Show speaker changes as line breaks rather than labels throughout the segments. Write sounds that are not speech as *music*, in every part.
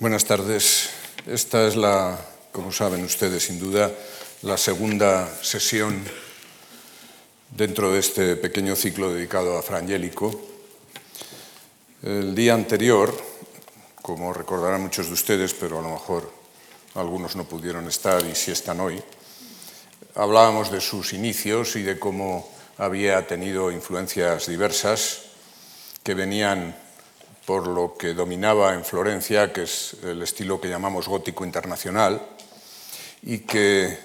Buenas tardes. Esta es la, como saben ustedes, sin duda, la segunda sesión dentro de este pequeño ciclo dedicado a Frangélico. El día anterior, como recordarán muchos de ustedes, pero a lo mejor algunos no pudieron estar y sí están hoy, hablábamos de sus inicios y de cómo había tenido influencias diversas que venían por lo que dominaba en Florencia, que es el estilo que llamamos gótico internacional, y que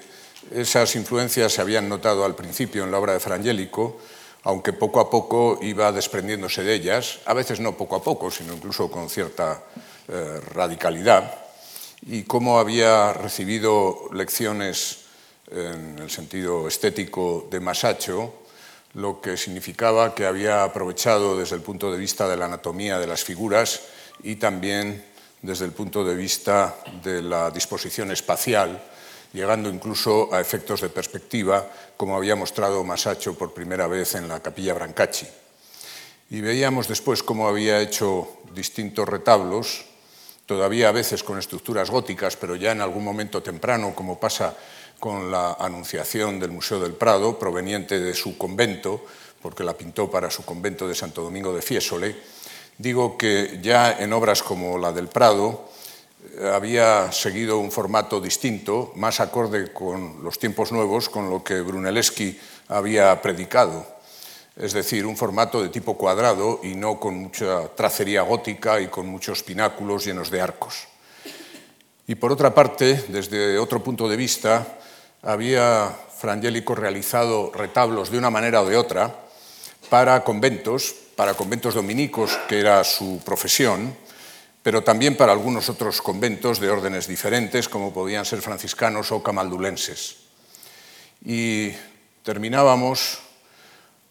esas influencias se habían notado al principio en la obra de Frangélico, aunque poco a poco iba desprendiéndose de ellas, a veces no poco a poco, sino incluso con cierta eh, radicalidad, y cómo había recibido lecciones en el sentido estético de Masaccio, lo que significaba que había aprovechado desde el punto de vista de la anatomía de las figuras y también desde el punto de vista de la disposición espacial, llegando incluso a efectos de perspectiva, como había mostrado Masaccio por primera vez en la capilla Brancacci. Y veíamos después cómo había hecho distintos retablos, todavía a veces con estructuras góticas, pero ya en algún momento temprano, como pasa con la Anunciación del Museo del Prado, proveniente de su convento, porque la pintó para su convento de Santo Domingo de Fiesole. Digo que ya en obras como la del Prado eh, había seguido un formato distinto, más acorde con los tiempos nuevos, con lo que Brunelleschi había predicado. Es decir, un formato de tipo cuadrado y no con mucha tracería gótica y con muchos pináculos llenos de arcos. Y por otra parte, desde otro punto de vista, había Frangélico realizado retablos de una manera o de otra para conventos, para conventos dominicos, que era su profesión, pero también para algunos otros conventos de órdenes diferentes, como podían ser franciscanos o camaldulenses. Y terminábamos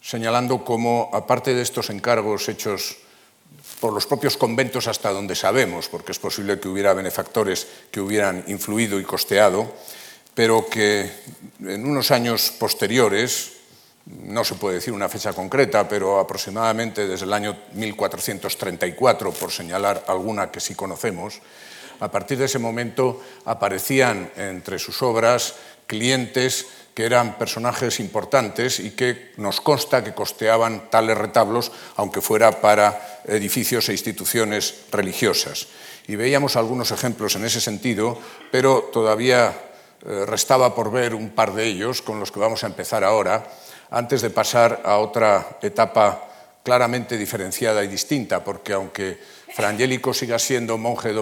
señalando cómo, aparte de estos encargos hechos por los propios conventos hasta donde sabemos, porque es posible que hubiera benefactores que hubieran influido y costeado, pero que en unos años posteriores, no se puede decir una fecha concreta, pero aproximadamente desde el año 1434, por señalar alguna que sí conocemos, a partir de ese momento aparecían entre sus obras clientes que eran personajes importantes y que nos consta que costeaban tales retablos, aunque fuera para edificios e instituciones religiosas. Y veíamos algunos ejemplos en ese sentido, pero todavía restaba por ver un par de ellos con los que vamos a empezar ahora, antes de pasar a otra etapa claramente diferenciada y distinta, porque aunque Frangélico siga siendo monje,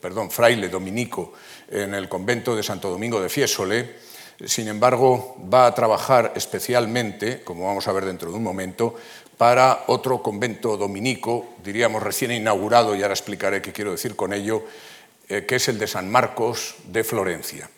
perdón, fraile dominico en el convento de Santo Domingo de Fiesole, sin embargo, va a trabajar especialmente, como vamos a ver dentro de un momento, para otro convento dominico, diríamos recién inaugurado, y ahora explicaré qué quiero decir con ello, eh, que es el de San Marcos de Florencia.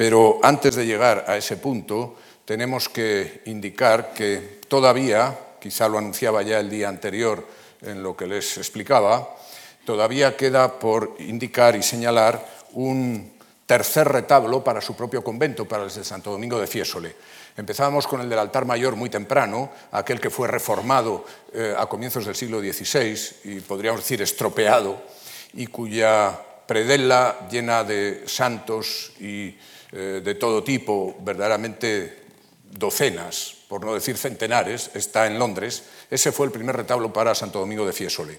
Pero antes de llegar a ese punto, tenemos que indicar que todavía, quizá lo anunciaba ya el día anterior en lo que les explicaba, todavía queda por indicar y señalar un tercer retablo para su propio convento, para el de Santo Domingo de Fiesole. Empezábamos con el del altar mayor muy temprano, aquel que fue reformado eh, a comienzos del siglo XVI y podríamos decir estropeado, y cuya predela llena de santos y eh, de todo tipo, verdaderamente docenas, por no decir centenares, está en Londres. Ese fue el primer retablo para Santo Domingo de Fiesole.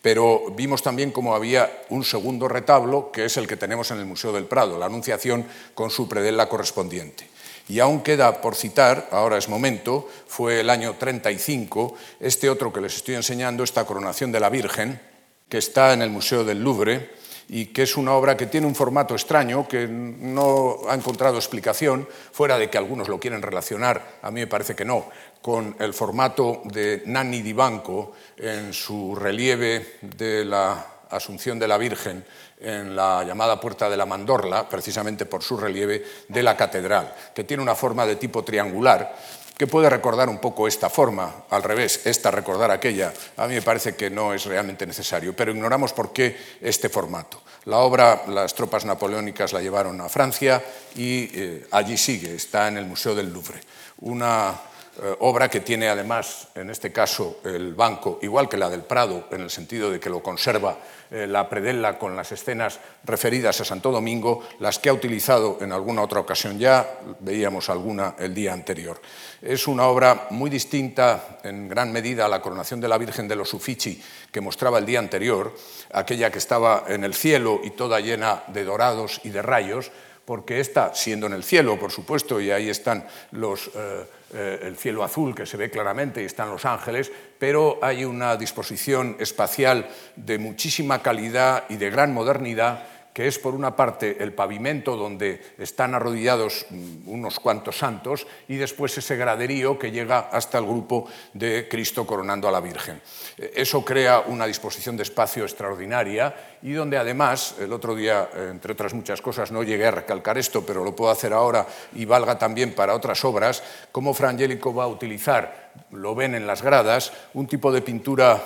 Pero vimos también cómo había un segundo retablo, que es el que tenemos en el Museo del Prado, la Anunciación con su predela correspondiente. Y aún queda por citar, ahora es momento, fue el año 35, este otro que les estoy enseñando, esta coronación de la Virgen, que está en el Museo del Louvre, y que es una obra que tiene un formato extraño, que no ha encontrado explicación, fuera de que algunos lo quieren relacionar, a mí me parece que no, con el formato de Nanni di Banco en su relieve de la Asunción de la Virgen en la llamada Puerta de la Mandorla, precisamente por su relieve de la catedral, que tiene una forma de tipo triangular que puede recordar un poco esta forma, al revés, esta recordar aquella, a mí me parece que no es realmente necesario, pero ignoramos por qué este formato. La obra, las tropas napoleónicas la llevaron a Francia y eh, allí sigue, está en el Museo del Louvre. Una eh, obra que tiene además, en este caso, el banco, igual que la del Prado, en el sentido de que lo conserva eh, la predella con las escenas referidas a Santo Domingo, las que ha utilizado en alguna otra ocasión ya, veíamos alguna el día anterior. Es una obra muy distinta en gran medida a la coronación de la Virgen de los Uffizi que mostraba el día anterior, aquella que estaba en el cielo y toda llena de dorados y de rayos, porque esta, siendo en el cielo, por supuesto, y ahí están los, eh, eh, el cielo azul que se ve claramente y están los ángeles, pero hay una disposición espacial de muchísima calidad y de gran modernidad que es por una parte el pavimento donde están arrodillados mm, unos cuantos santos y después ese graderío que llega hasta el grupo de Cristo coronando a la Virgen. Eh, eso crea una disposición de espacio extraordinaria y donde además, el otro día, eh, entre otras muchas cosas, no llegué a recalcar esto, pero lo puedo hacer ahora y valga también para otras obras, cómo Frangélico va a utilizar, lo ven en las gradas, un tipo de pintura,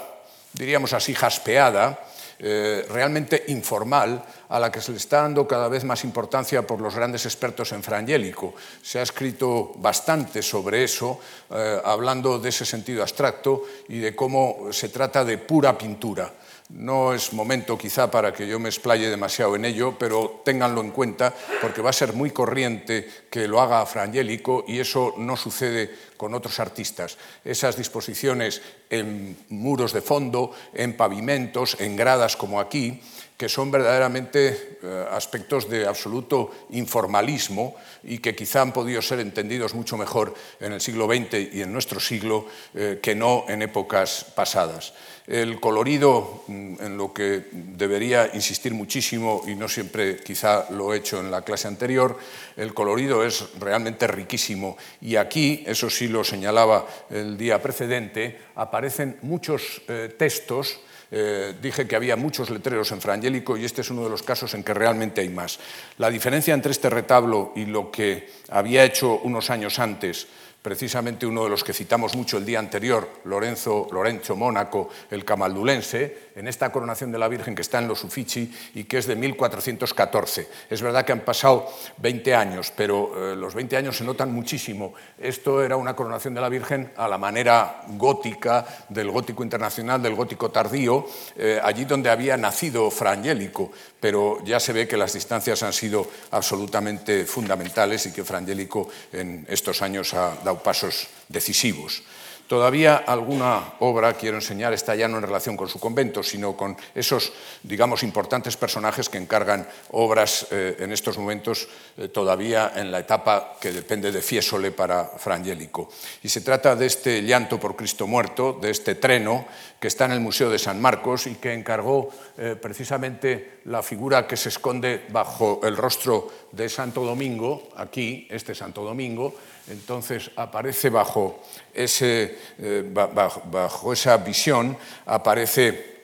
diríamos así, jaspeada, eh, realmente informal, a la que se le está dando cada vez más importancia por los grandes expertos en frangélico. Se ha escrito bastante sobre eso, eh, hablando de ese sentido abstracto y de cómo se trata de pura pintura. No es momento quizá para que yo me explaye demasiado en ello, pero ténganlo en cuenta porque va a ser muy corriente que lo haga Frangélico y eso no sucede con otros artistas. Esas disposiciones en muros de fondo, en pavimentos, en gradas como aquí, que son verdaderamente eh, aspectos de absoluto informalismo y que quizá han podido ser entendidos mucho mejor en el siglo XX y en nuestro siglo eh, que no en épocas pasadas. El colorido, mm, en lo que debería insistir muchísimo y no siempre quizá lo he hecho en la clase anterior, el colorido es realmente riquísimo y aquí, eso sí lo señalaba el día precedente, aparecen muchos eh, textos eh, dije que había muchos letreros en frangélico y este es uno de los casos en que realmente hay más. La diferencia entre este retablo y lo que había hecho unos años antes precisamente uno de los que citamos mucho el día anterior, Lorenzo, Lorenzo Mónaco, el camaldulense, en esta coronación de la Virgen que está en los Uffizi y que es de 1414. Es verdad que han pasado 20 años, pero eh, los 20 años se notan muchísimo. Esto era una coronación de la Virgen a la manera gótica, del gótico internacional, del gótico tardío, eh, allí donde había nacido Fra Angelico, pero ya se ve que las distancias han sido absolutamente fundamentales y que Fra Angelico en estos años ha dado pasos decisivos. Todavía alguna obra, quiero enseñar, está ya no en relación con su convento, sino con esos, digamos, importantes personajes que encargan obras eh, en estos momentos eh, todavía en la etapa que depende de Fiesole para Frangélico. Y se trata de este llanto por Cristo muerto, de este treno que está en el Museo de San Marcos y que encargó eh, precisamente la figura que se esconde bajo el rostro de Santo Domingo, aquí, este Santo Domingo, entonces aparece bajo, ese, eh, bajo, esa visión, aparece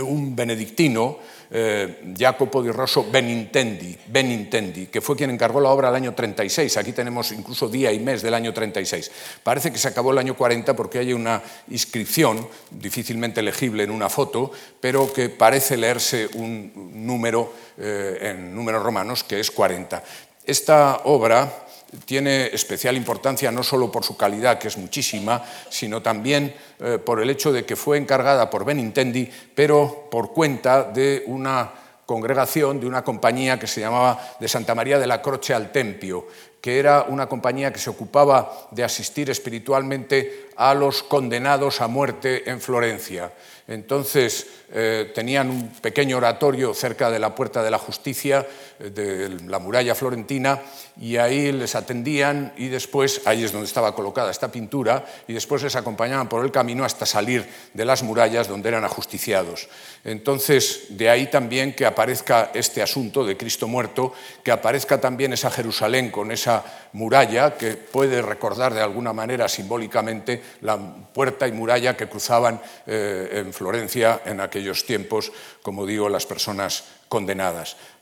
un benedictino, eh, Jacopo di Rosso Benintendi, Benintendi, que fue quien encargó la obra el año 36. Aquí tenemos incluso día y mes del año 36. Parece que se acabó el año 40 porque hay una inscripción, difícilmente legible en una foto, pero que parece leerse un número en números romanos que es 40. Esta obra tiene especial importancia no solo por su calidad, que es muchísima, sino también eh, por el hecho de que fue encargada por Benintendi, pero por cuenta de una congregación, de una compañía que se llamaba de Santa María de la Croce al Tempio, que era una compañía que se ocupaba de asistir espiritualmente a los condenados a muerte en Florencia. Entonces eh, tenían un pequeño oratorio cerca de la Puerta de la Justicia, de la muralla florentina, y ahí les atendían y después, ahí es donde estaba colocada esta pintura, y después les acompañaban por el camino hasta salir de las murallas donde eran ajusticiados. Entonces, de ahí también que aparezca este asunto de Cristo muerto, que aparezca también esa Jerusalén con esa muralla que puede recordar de alguna manera simbólicamente la puerta y muralla que cruzaban eh, en Florencia en aquellos tiempos, como digo, las personas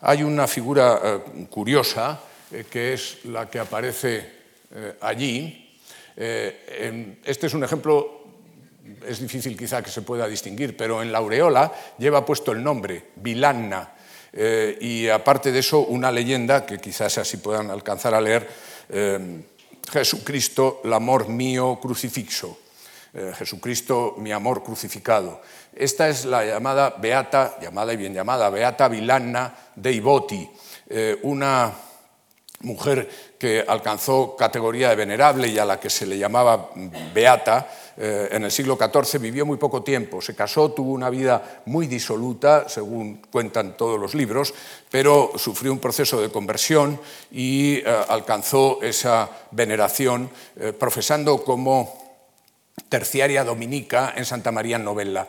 Hay una figura eh, curiosa eh, que es la que aparece allí. este es un ejemplo es difícil quizá que se pueda distinguir, pero en la aureola lleva puesto el nombre, Vilanna, y aparte de eso una leyenda que quizás así puedan alcanzar a leer, Jesucristo, l'amor mío crucifixo. Eh, Jesucristo, mi amor crucificado. Esta es la llamada Beata, llamada y bien llamada, Beata Vilanna dei Voti, eh, una mujer que alcanzó categoría de venerable y a la que se le llamaba Beata, eh, en el siglo XIV vivió muy poco tiempo, se casó, tuvo una vida muy disoluta, según cuentan todos los libros, pero sufrió un proceso de conversión y eh, alcanzó esa veneración eh, profesando como terciaria dominica en Santa María Novella.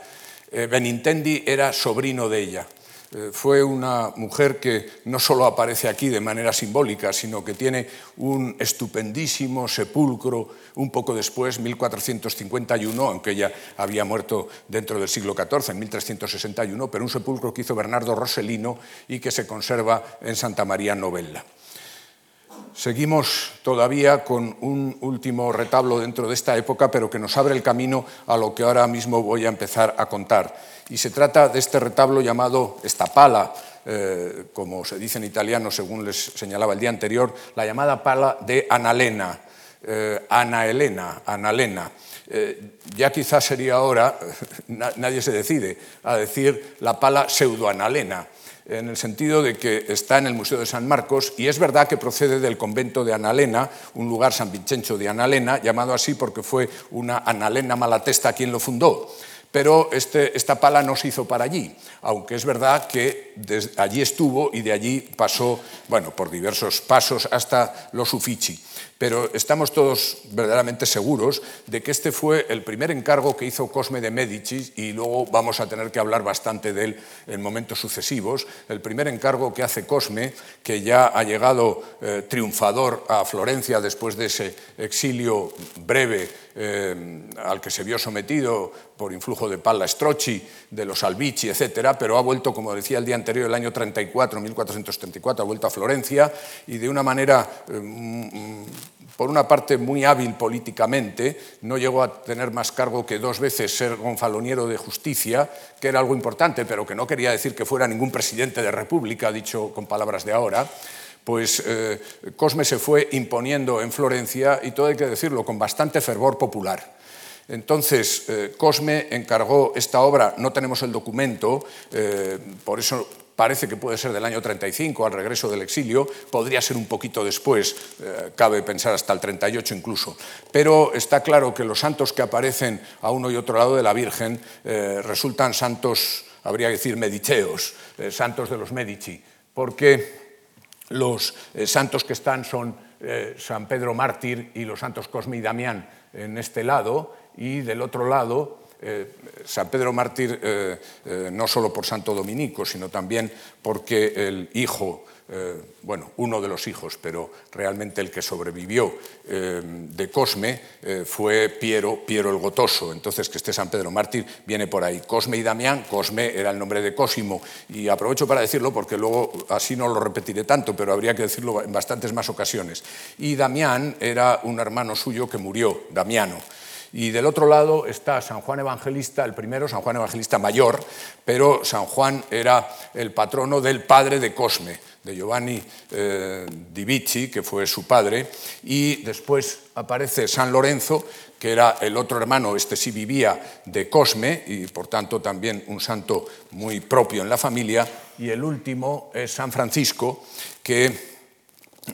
Benintendi era sobrino de ella. Eh, fue una mujer que no solo aparece aquí de manera simbólica, sino que tiene un estupendísimo sepulcro un poco después, 1451, aunque ella había muerto dentro del siglo XIV, en 1361, pero un sepulcro que hizo Bernardo Rossellino y que se conserva en Santa María Novella. Seguimos todavía con un último retablo dentro de esta época, pero que nos abre el camino a lo que ahora mismo voy a empezar a contar. Y se trata de este retablo llamado esta pala, eh, como se dice en italiano, según les señalaba el día anterior, la llamada pala de Analena, eh, Ana Elena, Analena. Eh, ya quizás sería ahora, *laughs* nadie se decide, a decir la pala pseudoanalena en el sentido de que está en el Museo de San Marcos y es verdad que procede del convento de Analena, un lugar San Vincenzo de Analena, llamado así porque fue una Analena Malatesta quien lo fundó. Pero este, esta pala no se hizo para allí, aunque es verdad que allí estuvo y de allí pasó, bueno, por diversos pasos hasta los Uffizi pero estamos todos verdaderamente seguros de que este fue el primer encargo que hizo Cosme de Medici y luego vamos a tener que hablar bastante de él en momentos sucesivos. El primer encargo que hace Cosme, que ya ha llegado eh, triunfador a Florencia después de ese exilio breve eh, al que se vio sometido por influjo de Palla Strocci, de los Albici, etcétera, pero ha vuelto, como decía el día anterior, el año 34, 1434, ha vuelto a Florencia y de una manera eh, mm, por una parte muy hábil políticamente, no llegó a tener más cargo que dos veces ser gonfaloniero de justicia, que era algo importante, pero que no quería decir que fuera ningún presidente de república, dicho con palabras de ahora, pues eh, Cosme se fue imponiendo en Florencia, y todo hay que decirlo, con bastante fervor popular. Entonces, eh, Cosme encargó esta obra, no tenemos el documento, eh, por eso parece que puede ser del año 35, al regreso del exilio, podría ser un poquito después, cabe pensar hasta el 38 incluso. Pero está claro que los santos que aparecen a uno y otro lado de la Virgen resultan santos, habría que decir, mediceos, eh, santos de los Medici, porque los santos que están son San Pedro Mártir y los santos Cosme y Damián en este lado, y del otro lado eh, San Pedro Mártir eh, eh, no solo por Santo Dominico, sino también porque el hijo, bueno, uno de los hijos, pero realmente el que sobrevivió de Cosme fue Piero, Piero el Gotoso. Entonces, que este San Pedro Mártir viene por ahí. Cosme y Damián, Cosme era el nombre de Cosimo, y aprovecho para decirlo porque luego así no lo repetiré tanto, pero habría que decirlo en bastantes más ocasiones. Y Damián era un hermano suyo que murió, Damiano. Y del otro lado está San Juan Evangelista, el primero, San Juan Evangelista mayor, pero San Juan era el patrono del padre de Cosme, de Giovanni eh, di Vici, que fue su padre, y después aparece San Lorenzo, que era el otro hermano, este sí vivía de Cosme, y por tanto también un santo muy propio en la familia, y el último es San Francisco, que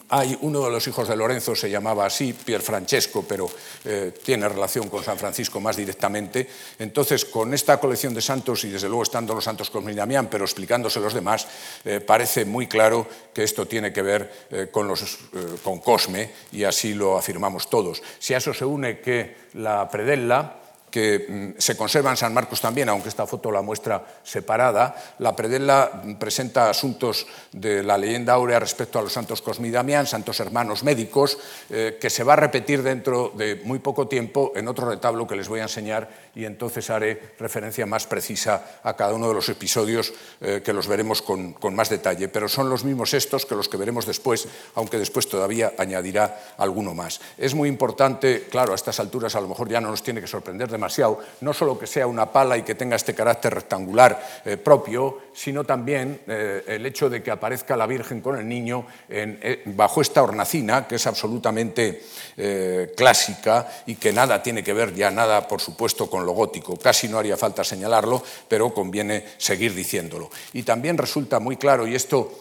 hay uno de los hijos de Lorenzo, se llamaba así, Pier Francesco, pero eh, tiene relación con San Francisco más directamente. Entonces, con esta colección de santos, y desde luego estando los santos y Damián, pero explicándose los demás, eh, parece muy claro que esto tiene que ver eh, con, los, con Cosme, y así lo afirmamos todos. Si a eso se une que la predella, que mm, se conserva en San Marcos también, aunque esta foto la muestra separada. La predella presenta asuntos de la leyenda áurea respecto a los santos Cosme y Damián, santos hermanos médicos, eh, que se va a repetir dentro de muy poco tiempo en otro retablo que les voy a enseñar y entonces haré referencia más precisa a cada uno de los episodios eh, que los veremos con, más detalle. Pero son los mismos estos que los que veremos después, aunque después todavía añadirá alguno más. Es muy importante, claro, a estas alturas a lo mejor ya no nos tiene que sorprender demasiado, no solo que sea una pala y que tenga este carácter rectangular eh, propio, sino también eh, el hecho de que aparezca la Virgen con el niño bajo esta hornacina, que es absolutamente clásica y que nada tiene que ver ya nada, por supuesto, con gótico. Casi no haría falta señalarlo, pero conviene seguir diciéndolo. Y también resulta muy claro, y esto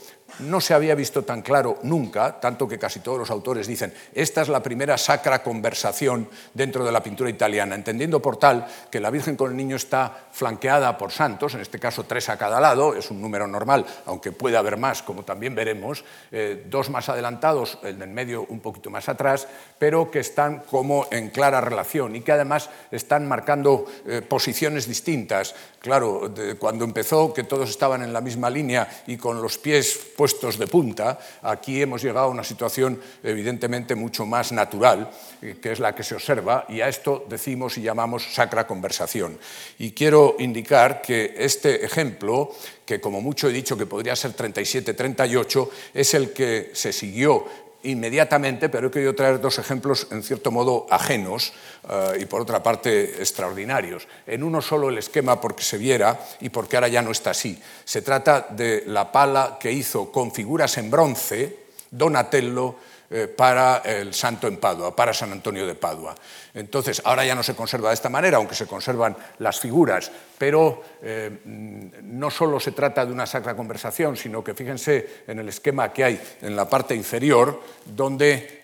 no se había visto tan claro nunca, tanto que casi todos los autores dicen, esta es la primera sacra conversación dentro de la pintura italiana, entendiendo por tal que la Virgen con el Niño está flanqueada por santos, en este caso tres a cada lado, es un número normal, aunque puede haber más, como también veremos, eh, dos más adelantados, el del medio un poquito más atrás, pero que están como en clara relación y que además están marcando eh, posiciones distintas. Claro, cuando empezó, que todos estaban en la misma línea y con los pies puestos de punta, aquí hemos llegado a una situación evidentemente mucho más natural, eh, que es la que se observa, y a esto decimos y llamamos sacra conversación. Y quiero indicar que este ejemplo, que como mucho he dicho que podría ser 37-38, es el que se siguió inmediatamente, pero he querido traer dos ejemplos en cierto modo ajenos eh, y por otra parte extraordinarios. En uno solo el esquema porque se viera y porque ahora ya no está así. Se trata de la pala que hizo con figuras en bronce Donatello eh, para el santo en Padua, para San Antonio de Padua. Entonces, ahora ya no se conserva de esta manera, aunque se conservan las figuras, pero eh, no solo se trata de una sacra conversación, sino que fíjense en el esquema que hay en la parte inferior, donde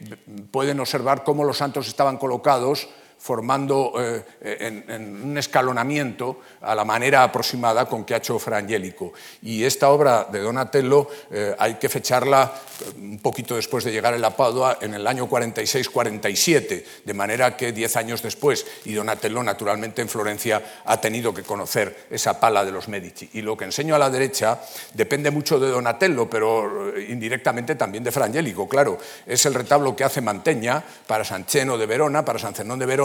pueden observar cómo los santos estaban colocados formando eh, en, un escalonamiento a la manera aproximada con que ha hecho Fra Angelico. Y esta obra de Donatello eh, hay que fecharla eh, un poquito después de llegar a la Padua, en el año 46-47, de manera que diez años después, y Donatello naturalmente en Florencia ha tenido que conocer esa pala de los Medici. Y lo que enseño a la derecha depende mucho de Donatello, pero indirectamente también de Fra Angelico, claro. Es el retablo que hace Manteña para San Cheno de Verona, para San Zenón de Verona,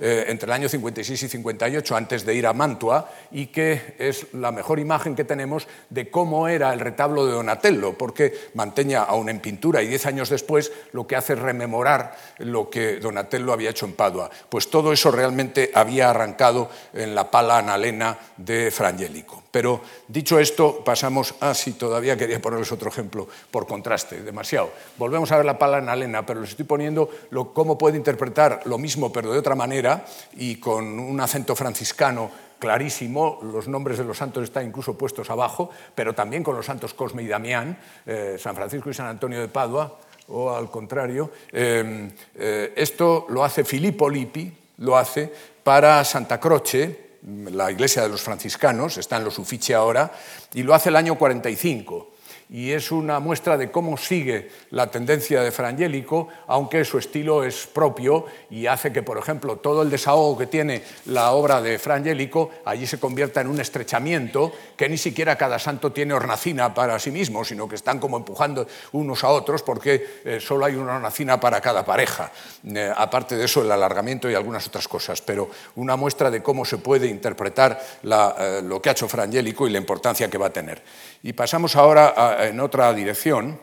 eh, entre el año 56 y 58, antes de ir a Mantua, y que es la mejor imagen que tenemos de cómo era el retablo de Donatello, porque Manteña, aún en pintura y diez años después, lo que hace es rememorar lo que Donatello había hecho en Padua. Pues todo eso realmente había arrancado en la pala analena de Frangélico. Pero dicho esto, pasamos a, si todavía quería ponerles otro ejemplo, por contraste, demasiado. Volvemos a ver la pala analena, pero les estoy poniendo lo, cómo puede interpretar lo mismo, pero de otra manera, y con un acento franciscano clarísimo, los nombres de los santos están incluso puestos abajo, pero también con los santos Cosme y Damián, eh, San Francisco y San Antonio de Padua, o al contrario. Eh, eh, esto lo hace Filippo Lippi, lo hace para Santa Croce, la iglesia de los franciscanos, está en los Uffizi ahora, y lo hace el año 45 y es una muestra de cómo sigue la tendencia de Frangélico, aunque su estilo es propio y hace que, por ejemplo, todo el desahogo que tiene la obra de Frangélico allí se convierta en un estrechamiento que ni siquiera cada santo tiene hornacina para sí mismo, sino que están como empujando unos a otros porque eh, solo hay una hornacina para cada pareja. Eh, aparte de eso, el alargamiento y algunas otras cosas, pero una muestra de cómo se puede interpretar eh, lo que ha hecho Frangélico y la importancia que va a tener. Y pasamos ahora en otra dirección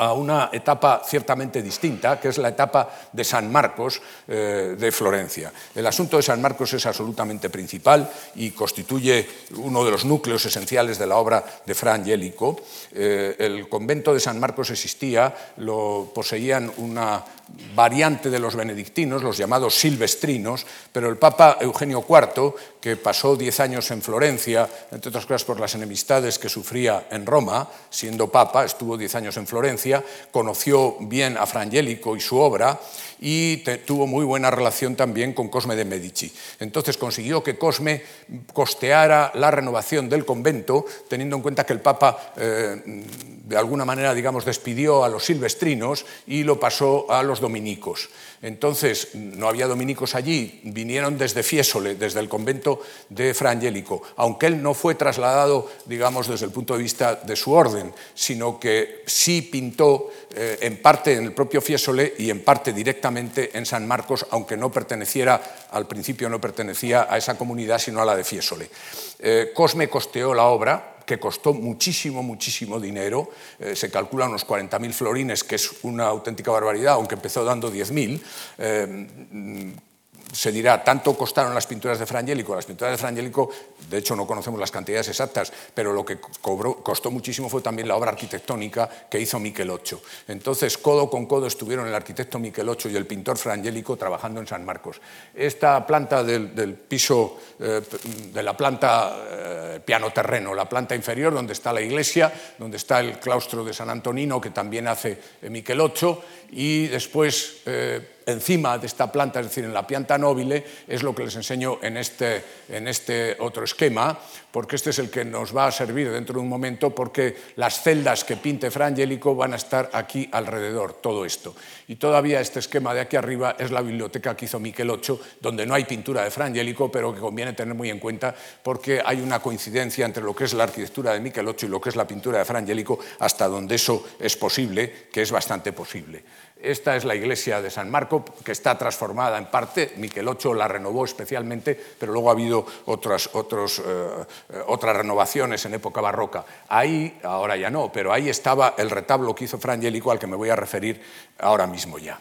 a una etapa ciertamente distinta, que es la etapa de San Marcos eh, de Florencia. El asunto de San Marcos es absolutamente principal y constituye uno de los núcleos esenciales de la obra de Fra Angelico. Eh, el convento de San Marcos existía, lo poseían una variante de los benedictinos, los llamados silvestrinos, pero el Papa Eugenio IV, que pasó diez años en Florencia, entre otras cosas por las enemistades que sufría en Roma, siendo Papa, estuvo diez años en Florencia, conoció bien a Frangélico y su obra y tuvo muy buena relación también con Cosme de Medici. Entonces consiguió que Cosme costeara la renovación del convento, teniendo en cuenta que el Papa eh, de alguna manera, digamos, despidió a los silvestrinos y lo pasó a los dominicos. Entonces, no había dominicos allí, vinieron desde Fiesole, desde el convento de Fra Angelico, aunque él no fue trasladado, digamos, desde el punto de vista de su orden, sino que sí pintó eh, en parte en el propio Fiesole y en parte directamente en San Marcos, aunque no perteneciera, al principio no pertenecía a esa comunidad, sino a la de Fiesole. Eh, Cosme costeó la obra, que costó muchísimo, muchísimo dinero, eh, se calcula unos 40.000 florines, que es una auténtica barbaridad, aunque empezó dando 10.000. Eh, se dirá, tanto costaron las pinturas de Frangélico. Las pinturas de Frangélico, de hecho no conocemos las cantidades exactas, pero lo que costó muchísimo fue también la obra arquitectónica que hizo Micheloccio. Entonces, codo con codo estuvieron el arquitecto Micheloccio y el pintor Frangélico trabajando en San Marcos. Esta planta del, piso, eh, de la planta eh, piano terreno, la planta inferior, donde está la iglesia, donde está el claustro de San Antonino, que también hace Micheloccio, y después eh, encima de esta planta, es decir, en la pianta nobile, es lo que les enseño en este, en este otro esquema, porque este es el que nos va a servir dentro de un momento, porque las celdas que pinte Fra Angelico van a estar aquí alrededor, todo esto. Y todavía este esquema de aquí arriba es la biblioteca que hizo Miquel Ocho, donde no hay pintura de Fra Angelico, pero que conviene tener muy en cuenta porque hay una coincidencia entre lo que es la arquitectura de Miquel Ocho y lo que es la pintura de Fra Angelico, hasta donde eso es posible, que es bastante posible. Esta es la iglesia de San Marco, que está transformada en parte. Miquel Ocho la renovó especialmente, pero luego ha habido otras, otros, eh, otras renovaciones en época barroca. Ahí, ahora ya no, pero ahí estaba el retablo que hizo Frangélico, al que me voy a referir ahora mismo ya.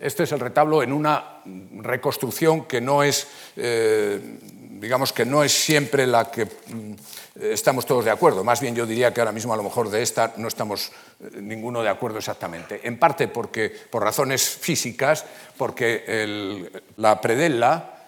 Este es el retablo en una reconstrucción que no es, eh, digamos que no es siempre la que mm, estamos todos de acuerdo. Más bien yo diría que ahora mismo a lo mejor de esta no estamos eh, ninguno de acuerdo exactamente. En parte porque, por razones físicas, porque la predella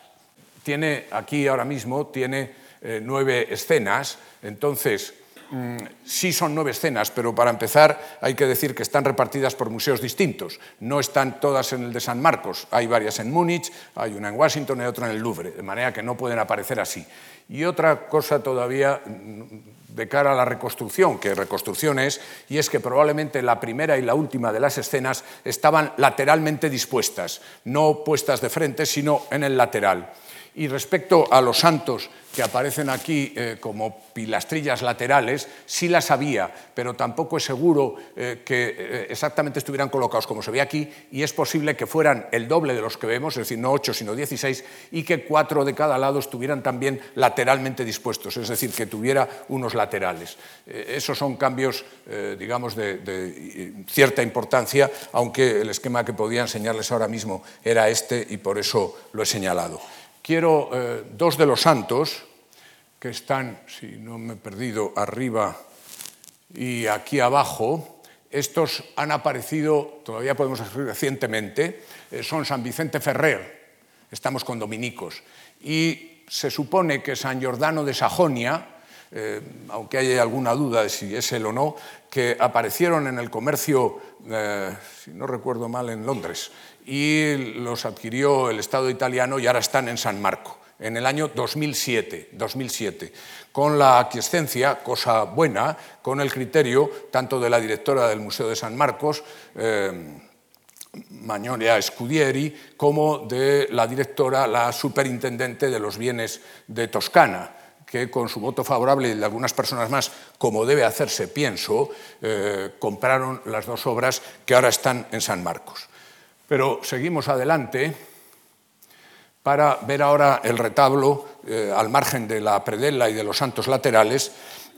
tiene aquí ahora mismo tiene eh, nueve escenas, entonces mm, sí son nueve escenas, pero para empezar hay que decir que están repartidas por museos distintos. No están todas en el de San Marcos, hay varias en Múnich, hay una en Washington y otra en el Louvre, de manera que no pueden aparecer así. Y otra cosa todavía mm, de cara a la reconstrucción, que reconstrucción es, y es que probablemente la primera y la última de las escenas estaban lateralmente dispuestas, no puestas de frente, sino en el lateral. Y respecto a los santos que aparecen aquí eh, como pilastrillas laterales, sí las había, pero tampoco es seguro eh, que eh, exactamente estuvieran colocados como se ve aquí, y es posible que fueran el doble de los que vemos, es decir, no 8 sino 16, y que cuatro de cada lado estuvieran también lateralmente dispuestos, es decir, que tuviera unos laterales. esos son cambios, digamos, de, de cierta importancia, aunque el esquema que podía enseñarles ahora mismo era este y por eso lo he señalado quiero eh, dos de los santos que están, si no me he perdido, arriba y aquí abajo. Estos han aparecido, todavía podemos decir recientemente, eh, son San Vicente Ferrer, estamos con dominicos, y se supone que San Giordano de Sajonia, eh, aunque haya alguna duda de si es él o no, que aparecieron en el comercio, si no recuerdo mal, en Londres, y los adquirió el Estado italiano y ahora están en San Marco, en el año 2007, 2007 con la aquiescencia, cosa buena, con el criterio tanto de la directora del Museo de San Marcos, eh, Scudieri, como de la directora, la superintendente de los bienes de Toscana que con su voto favorable y de algunas personas más, como debe hacerse, pienso, eh, compraron las dos obras que ahora están en San Marcos. Pero seguimos adelante para ver ahora el retablo eh, al margen de la predella y de los santos laterales,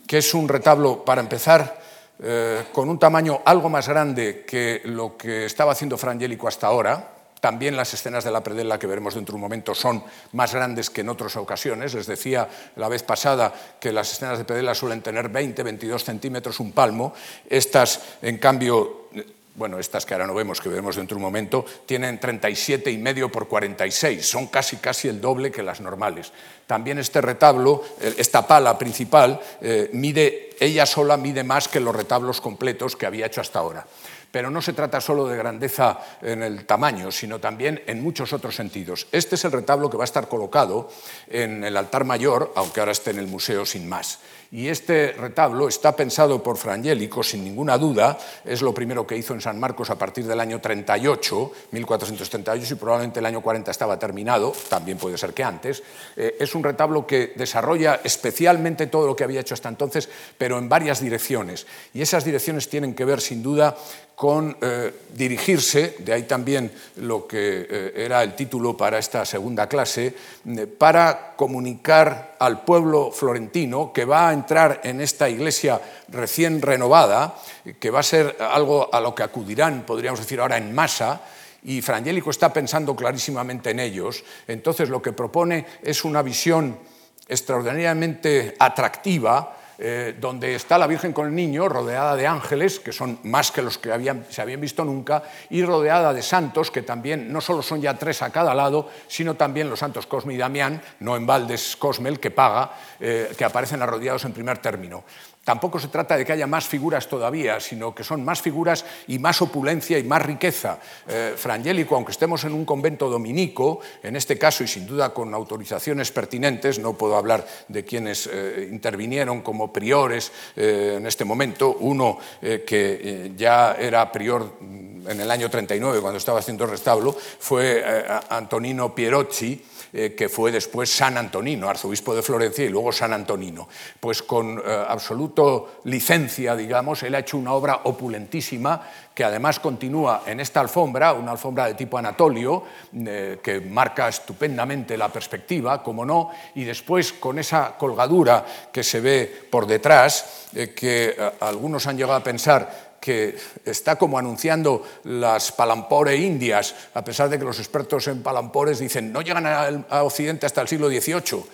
que es un retablo, para empezar, eh, con un tamaño algo más grande que lo que estaba haciendo Frangélico hasta ahora. También las escenas de la predella que veremos dentro de un momento son más grandes que en otras ocasiones. Les decía la vez pasada que las escenas de predella suelen tener 20, 22 centímetros, un palmo. Estas, en cambio, bueno, estas que ahora no vemos, que veremos dentro de un momento, tienen 37,5 por 46, son casi casi el doble que las normales. También este retablo, eh, esta pala principal, eh, mide, ella sola mide más que los retablos completos que había hecho hasta ahora. Pero no se trata solo de grandeza en el tamaño, sino también en muchos otros sentidos. Este es el retablo que va a estar colocado en el altar mayor, aunque ahora esté en el museo sin más. Y este retablo está pensado por Frangélico, sin ninguna duda, es lo primero que hizo en San Marcos a partir del año 38, 1438, y probablemente el año 40 estaba terminado, también puede ser que antes. Eh, es un retablo que desarrolla especialmente todo lo que había hecho hasta entonces, pero en varias direcciones. Y esas direcciones tienen que ver, sin duda, con eh, dirigirse, de ahí también lo que eh, era el título para esta segunda clase, eh, para comunicar al pueblo florentino que va a entrar en esta iglesia recién renovada, que va a ser algo a lo que acudirán, podríamos decir ahora, en masa, y Frangélico está pensando clarísimamente en ellos, entonces lo que propone es una visión extraordinariamente atractiva eh, donde está la Virgen con el niño, rodeada de ángeles, que son más que los que se habían visto nunca, y rodeada de santos, que también no solo son ya tres a cada lado, sino también los santos Cosme y Damián, no en Valdes Cosme, que paga, eh, que aparecen arrodillados en primer término. Tampoco se trata de que haya más figuras todavía, sino que son más figuras y más opulencia y más riqueza. Eh, Frangélico, aunque estemos en un convento dominico, en este caso y sin duda con autorizaciones pertinentes, no puedo hablar de quienes eh, intervinieron como priores eh, en este momento, uno que ya era prior en el año 39 cuando estaba haciendo el restablo, fue Antonino Pierocci, eh, que fue después San Antonino, arzobispo de Florencia y luego San Antonino. Pues con eh, absoluto licencia, digamos, él ha hecho una obra opulentísima que además continúa en esta alfombra, una alfombra de tipo Anatolio, eh, que marca estupendamente la perspectiva, como no, y después con esa colgadura que se ve por detrás, que algunos han llegado a pensar que está como anunciando las palampore indias, a pesar de que los expertos en palampores dicen no llegan a Occidente hasta el siglo XVIII.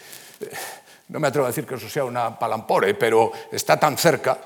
No me atrevo a decir que eso sea una palampore, pero está tan cerca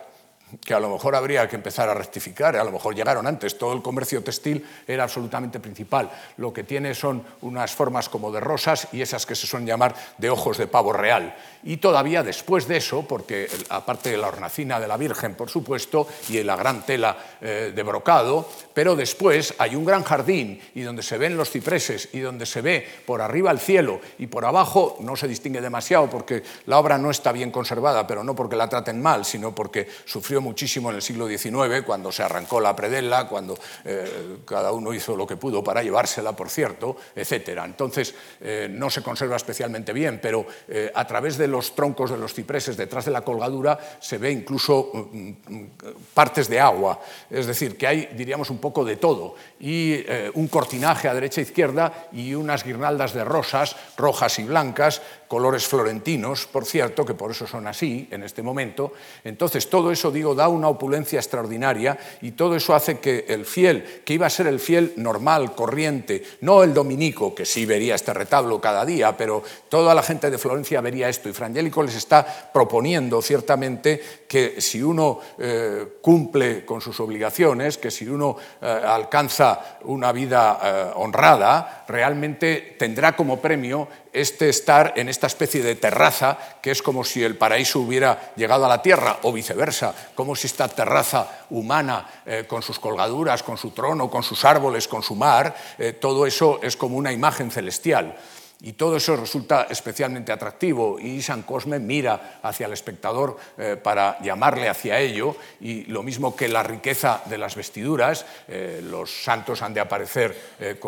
que a lo mejor habría que empezar a rectificar, a lo mejor llegaron antes, todo el comercio textil era absolutamente principal. Lo que tiene son unas formas como de rosas y esas que se suelen llamar de ojos de pavo real. Y todavía después de eso, porque aparte de la hornacina de la Virgen, por supuesto, y la gran tela eh, de brocado, pero después hay un gran jardín y donde se ven los cipreses y donde se ve por arriba el cielo y por abajo no se distingue demasiado porque la obra no está bien conservada, pero no porque la traten mal, sino porque sufrió muchísimo en el siglo XIX, cuando se arrancó la predella, cuando eh, cada uno hizo lo que pudo para llevársela, por cierto, etc. Entonces, eh, no se conserva especialmente bien, pero eh, a través de los troncos de los cipreses, detrás de la colgadura, se ve incluso mm, mm, partes de agua. Es decir, que hay, diríamos, un poco de todo. Y un cortinaje a derecha e izquierda y unas guirnaldas de rosas, rojas y blancas, colores florentinos, por cierto, que por eso son así en este momento. Entonces, todo eso, digo, da una opulencia extraordinaria y todo eso hace que el fiel, que iba a ser el fiel normal, corriente, no el dominico, que sí vería este retablo cada día, pero toda la gente de Florencia vería esto. Y Frangélico les está proponiendo ciertamente que si uno eh, cumple con sus obligaciones, que si uno eh, alcanza una vida eh, honrada, realmente tendrá como premio este estar en esta especie de terraza, que es como si el paraíso hubiera llegado a la tierra, o viceversa, como si esta terraza humana, eh, con sus colgaduras, con su trono, con sus árboles, con su mar, eh, todo eso es como una imagen celestial. Y todo eso resulta especialmente atractivo y San Cosme mira hacia el espectador eh, para llamarle hacia ello. Y lo mismo que la riqueza de las vestiduras, eh, los santos han de aparecer eh,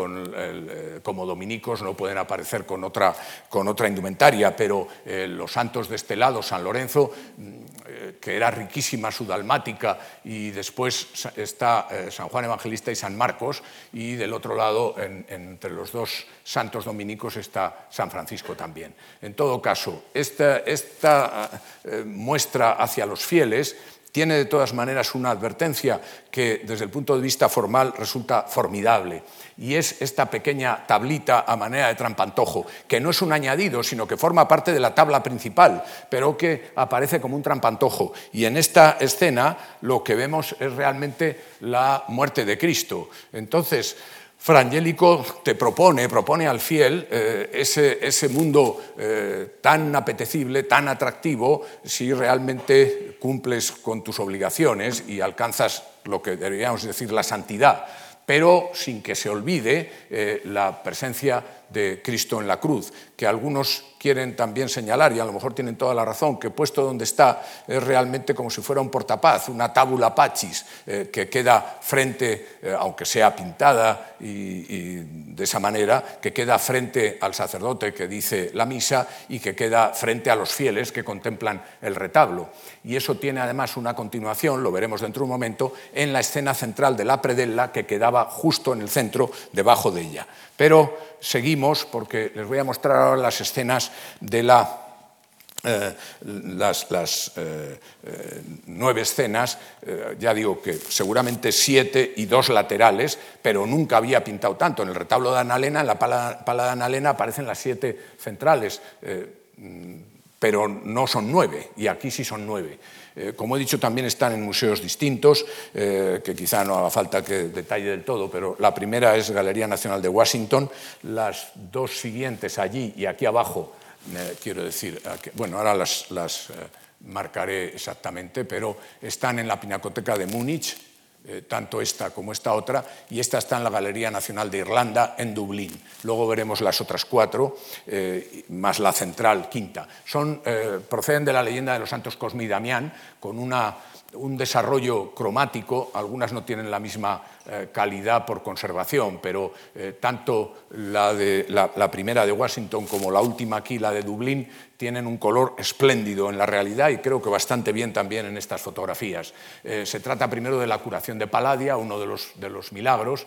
como dominicos, no pueden aparecer con otra, con otra indumentaria, pero los santos de este lado, San Lorenzo, mm, que era riquísima su dalmática, y después está San Juan Evangelista y San Marcos, y del otro lado, entre los dos santos dominicos, está San Francisco también. En todo caso, esta, eh, muestra hacia los fieles tiene de todas maneras una advertencia que desde el punto de vista formal resulta formidable, y es esta pequeña tablita a manera de trampantojo, que no es un añadido, sino que forma parte de la tabla principal, pero que aparece como un trampantojo. Y en esta escena lo que vemos es realmente la muerte de Cristo. Entonces, Frangélico te propone, propone al fiel eh, ese, mundo eh, tan apetecible, tan atractivo, si realmente cumples con tus obligaciones y alcanzas lo que deberíamos decir la santidad, pero sin que se olvide eh, la presencia de Cristo en la cruz, que algunos quieren también señalar, y a lo mejor tienen toda la razón, que puesto donde está es realmente como si fuera un portapaz, una tábula pachis, eh, que queda frente, eh, aunque sea pintada y, de esa manera, que queda frente al sacerdote que dice la misa y que queda frente a los fieles que contemplan el retablo. Y eso tiene además una continuación, lo veremos dentro de un momento, en la escena central de la predella que quedaba justo en el centro, debajo de ella. Pero seguimos porque les voy a mostrar ahora las escenas de la eh, las, eh, eh, nueve escenas, ya digo que seguramente siete y dos laterales, pero nunca había pintado tanto. En el retablo de Analena, en la pala, de Analena aparecen las siete centrales, pero no son nueve, y aquí sí son nueve. como he dicho, también están en museos distintos, que quizá no haga falta que detalle del todo, pero la primera es Galería Nacional de Washington, las dos siguientes allí y aquí abajo quiero decir, bueno, ahora las, eh, marcaré exactamente, pero están en la Pinacoteca de Múnich, eh, tanto esta como esta otra, y esta está en la Galería Nacional de Irlanda, en Dublín. Luego veremos las otras cuatro, eh, más la central, quinta. Son, proceden de la leyenda de los santos Cosme y Damián, con una un desarrollo cromático, algunas no tienen la misma eh, calidad por conservación, pero eh, tanto la, de, la, primera de Washington como la última aquí, la de Dublín, tienen un color espléndido en la realidad y creo que bastante bien también en estas fotografías. Eh, se trata primero de la curación de Paladia, uno de los, de los milagros.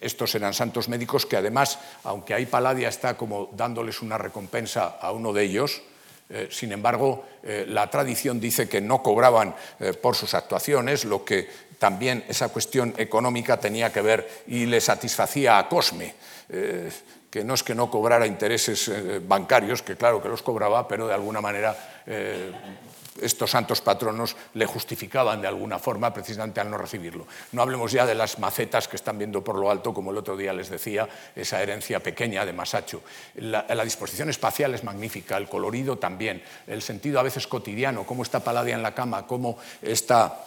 estos eran santos médicos que además, aunque ahí Paladia está como dándoles una recompensa a uno de ellos, eh, sin embargo, eh, la tradición dice que no cobraban eh, por sus actuaciones, lo que también esa cuestión económica tenía que ver y le satisfacía a Cosme, que no es que no cobrara intereses bancarios, que claro que los cobraba, pero de alguna manera estos santos patronos le justificaban de alguna forma precisamente al no recibirlo. No hablemos ya de las macetas que están viendo por lo alto, como el otro día les decía, esa herencia pequeña de Masacho. La, disposición espacial es magnífica, el colorido también, el sentido a veces cotidiano, cómo está Paladia en la cama, cómo está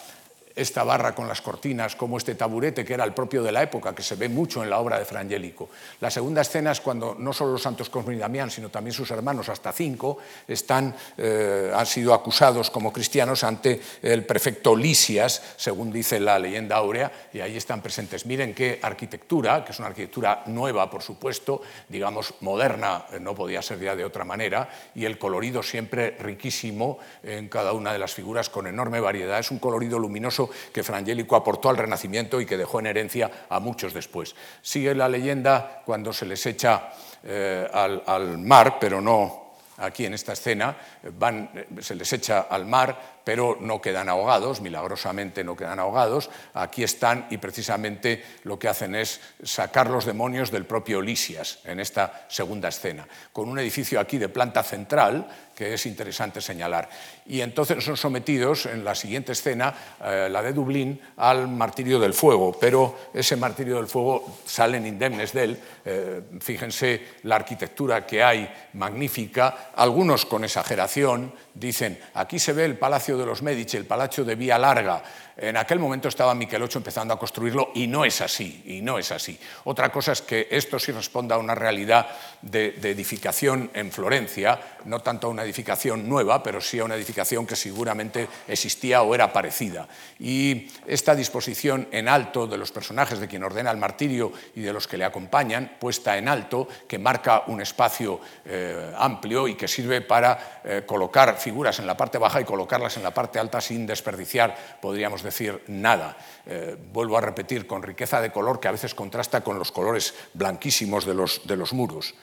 esta barra con las cortinas, como este taburete que era el propio de la época, que se ve mucho en la obra de Frangélico. La segunda escena es cuando no solo los santos Cosme y Damián, sino también sus hermanos, hasta cinco, están, eh, han sido acusados como cristianos ante el prefecto Lisias, según dice la leyenda áurea, y ahí están presentes. Miren qué arquitectura, que es una arquitectura nueva, por supuesto, digamos moderna, eh, no podía ser ya de otra manera, y el colorido siempre riquísimo en cada una de las figuras, con enorme variedad. Es un colorido luminoso que Frangélico aportó al Renacimiento y que dejó en herencia a muchos después. Sigue la leyenda cuando se les echa eh, al, mar, pero no aquí en esta escena, van, se les echa al mar, pero no quedan ahogados, milagrosamente no quedan ahogados. Aquí están y precisamente lo que hacen es sacar los demonios del propio Lisias en esta segunda escena, con un edificio aquí de planta central que es interesante señalar. Y entonces son sometidos en la siguiente escena, eh, la de Dublín, al martirio del fuego, pero ese martirio del fuego salen indemnes de él. Eh, fíjense la arquitectura que hay, magnífica, algunos con exageración, dicen, aquí se ve el Palacio de los Medici, el Palacio de Vía Larga, en aquel momento estaba Michelotto empezando a construirlo y no es así, y no es así. Otra cosa es que esto sí responda a una realidad de, edificación en Florencia, no tanto a una edificación nueva, pero sí a una edificación que seguramente existía o era parecida. Y esta disposición en alto de los personajes de quien ordena el martirio y de los que le acompañan, puesta en alto, que marca un espacio eh, amplio y que sirve para eh, colocar figuras en la parte baja y colocarlas en la parte alta sin desperdiciar, podríamos decir, nada. Eh, vuelvo a repetir, con riqueza de color que a veces contrasta con los colores blanquísimos de los, de los muros.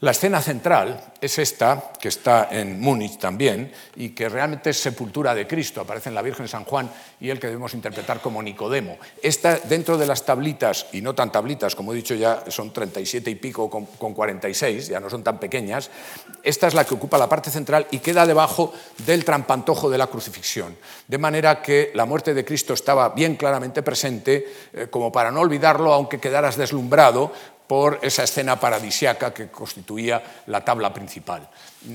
La escena central es esta, que está en Múnich también, y que realmente es sepultura de Cristo. Aparece en la Virgen San Juan y el que debemos interpretar como Nicodemo. Esta, dentro de las tablitas, y no tan tablitas, como he dicho ya, son 37 y pico con, con 46, ya no son tan pequeñas, esta es la que ocupa la parte central y queda debajo del trampantojo de la crucifixión. De manera que la muerte de Cristo estaba bien claramente presente, eh, como para no olvidarlo, aunque quedaras deslumbrado por esa escena paradisiaca que constituía la tabla principal.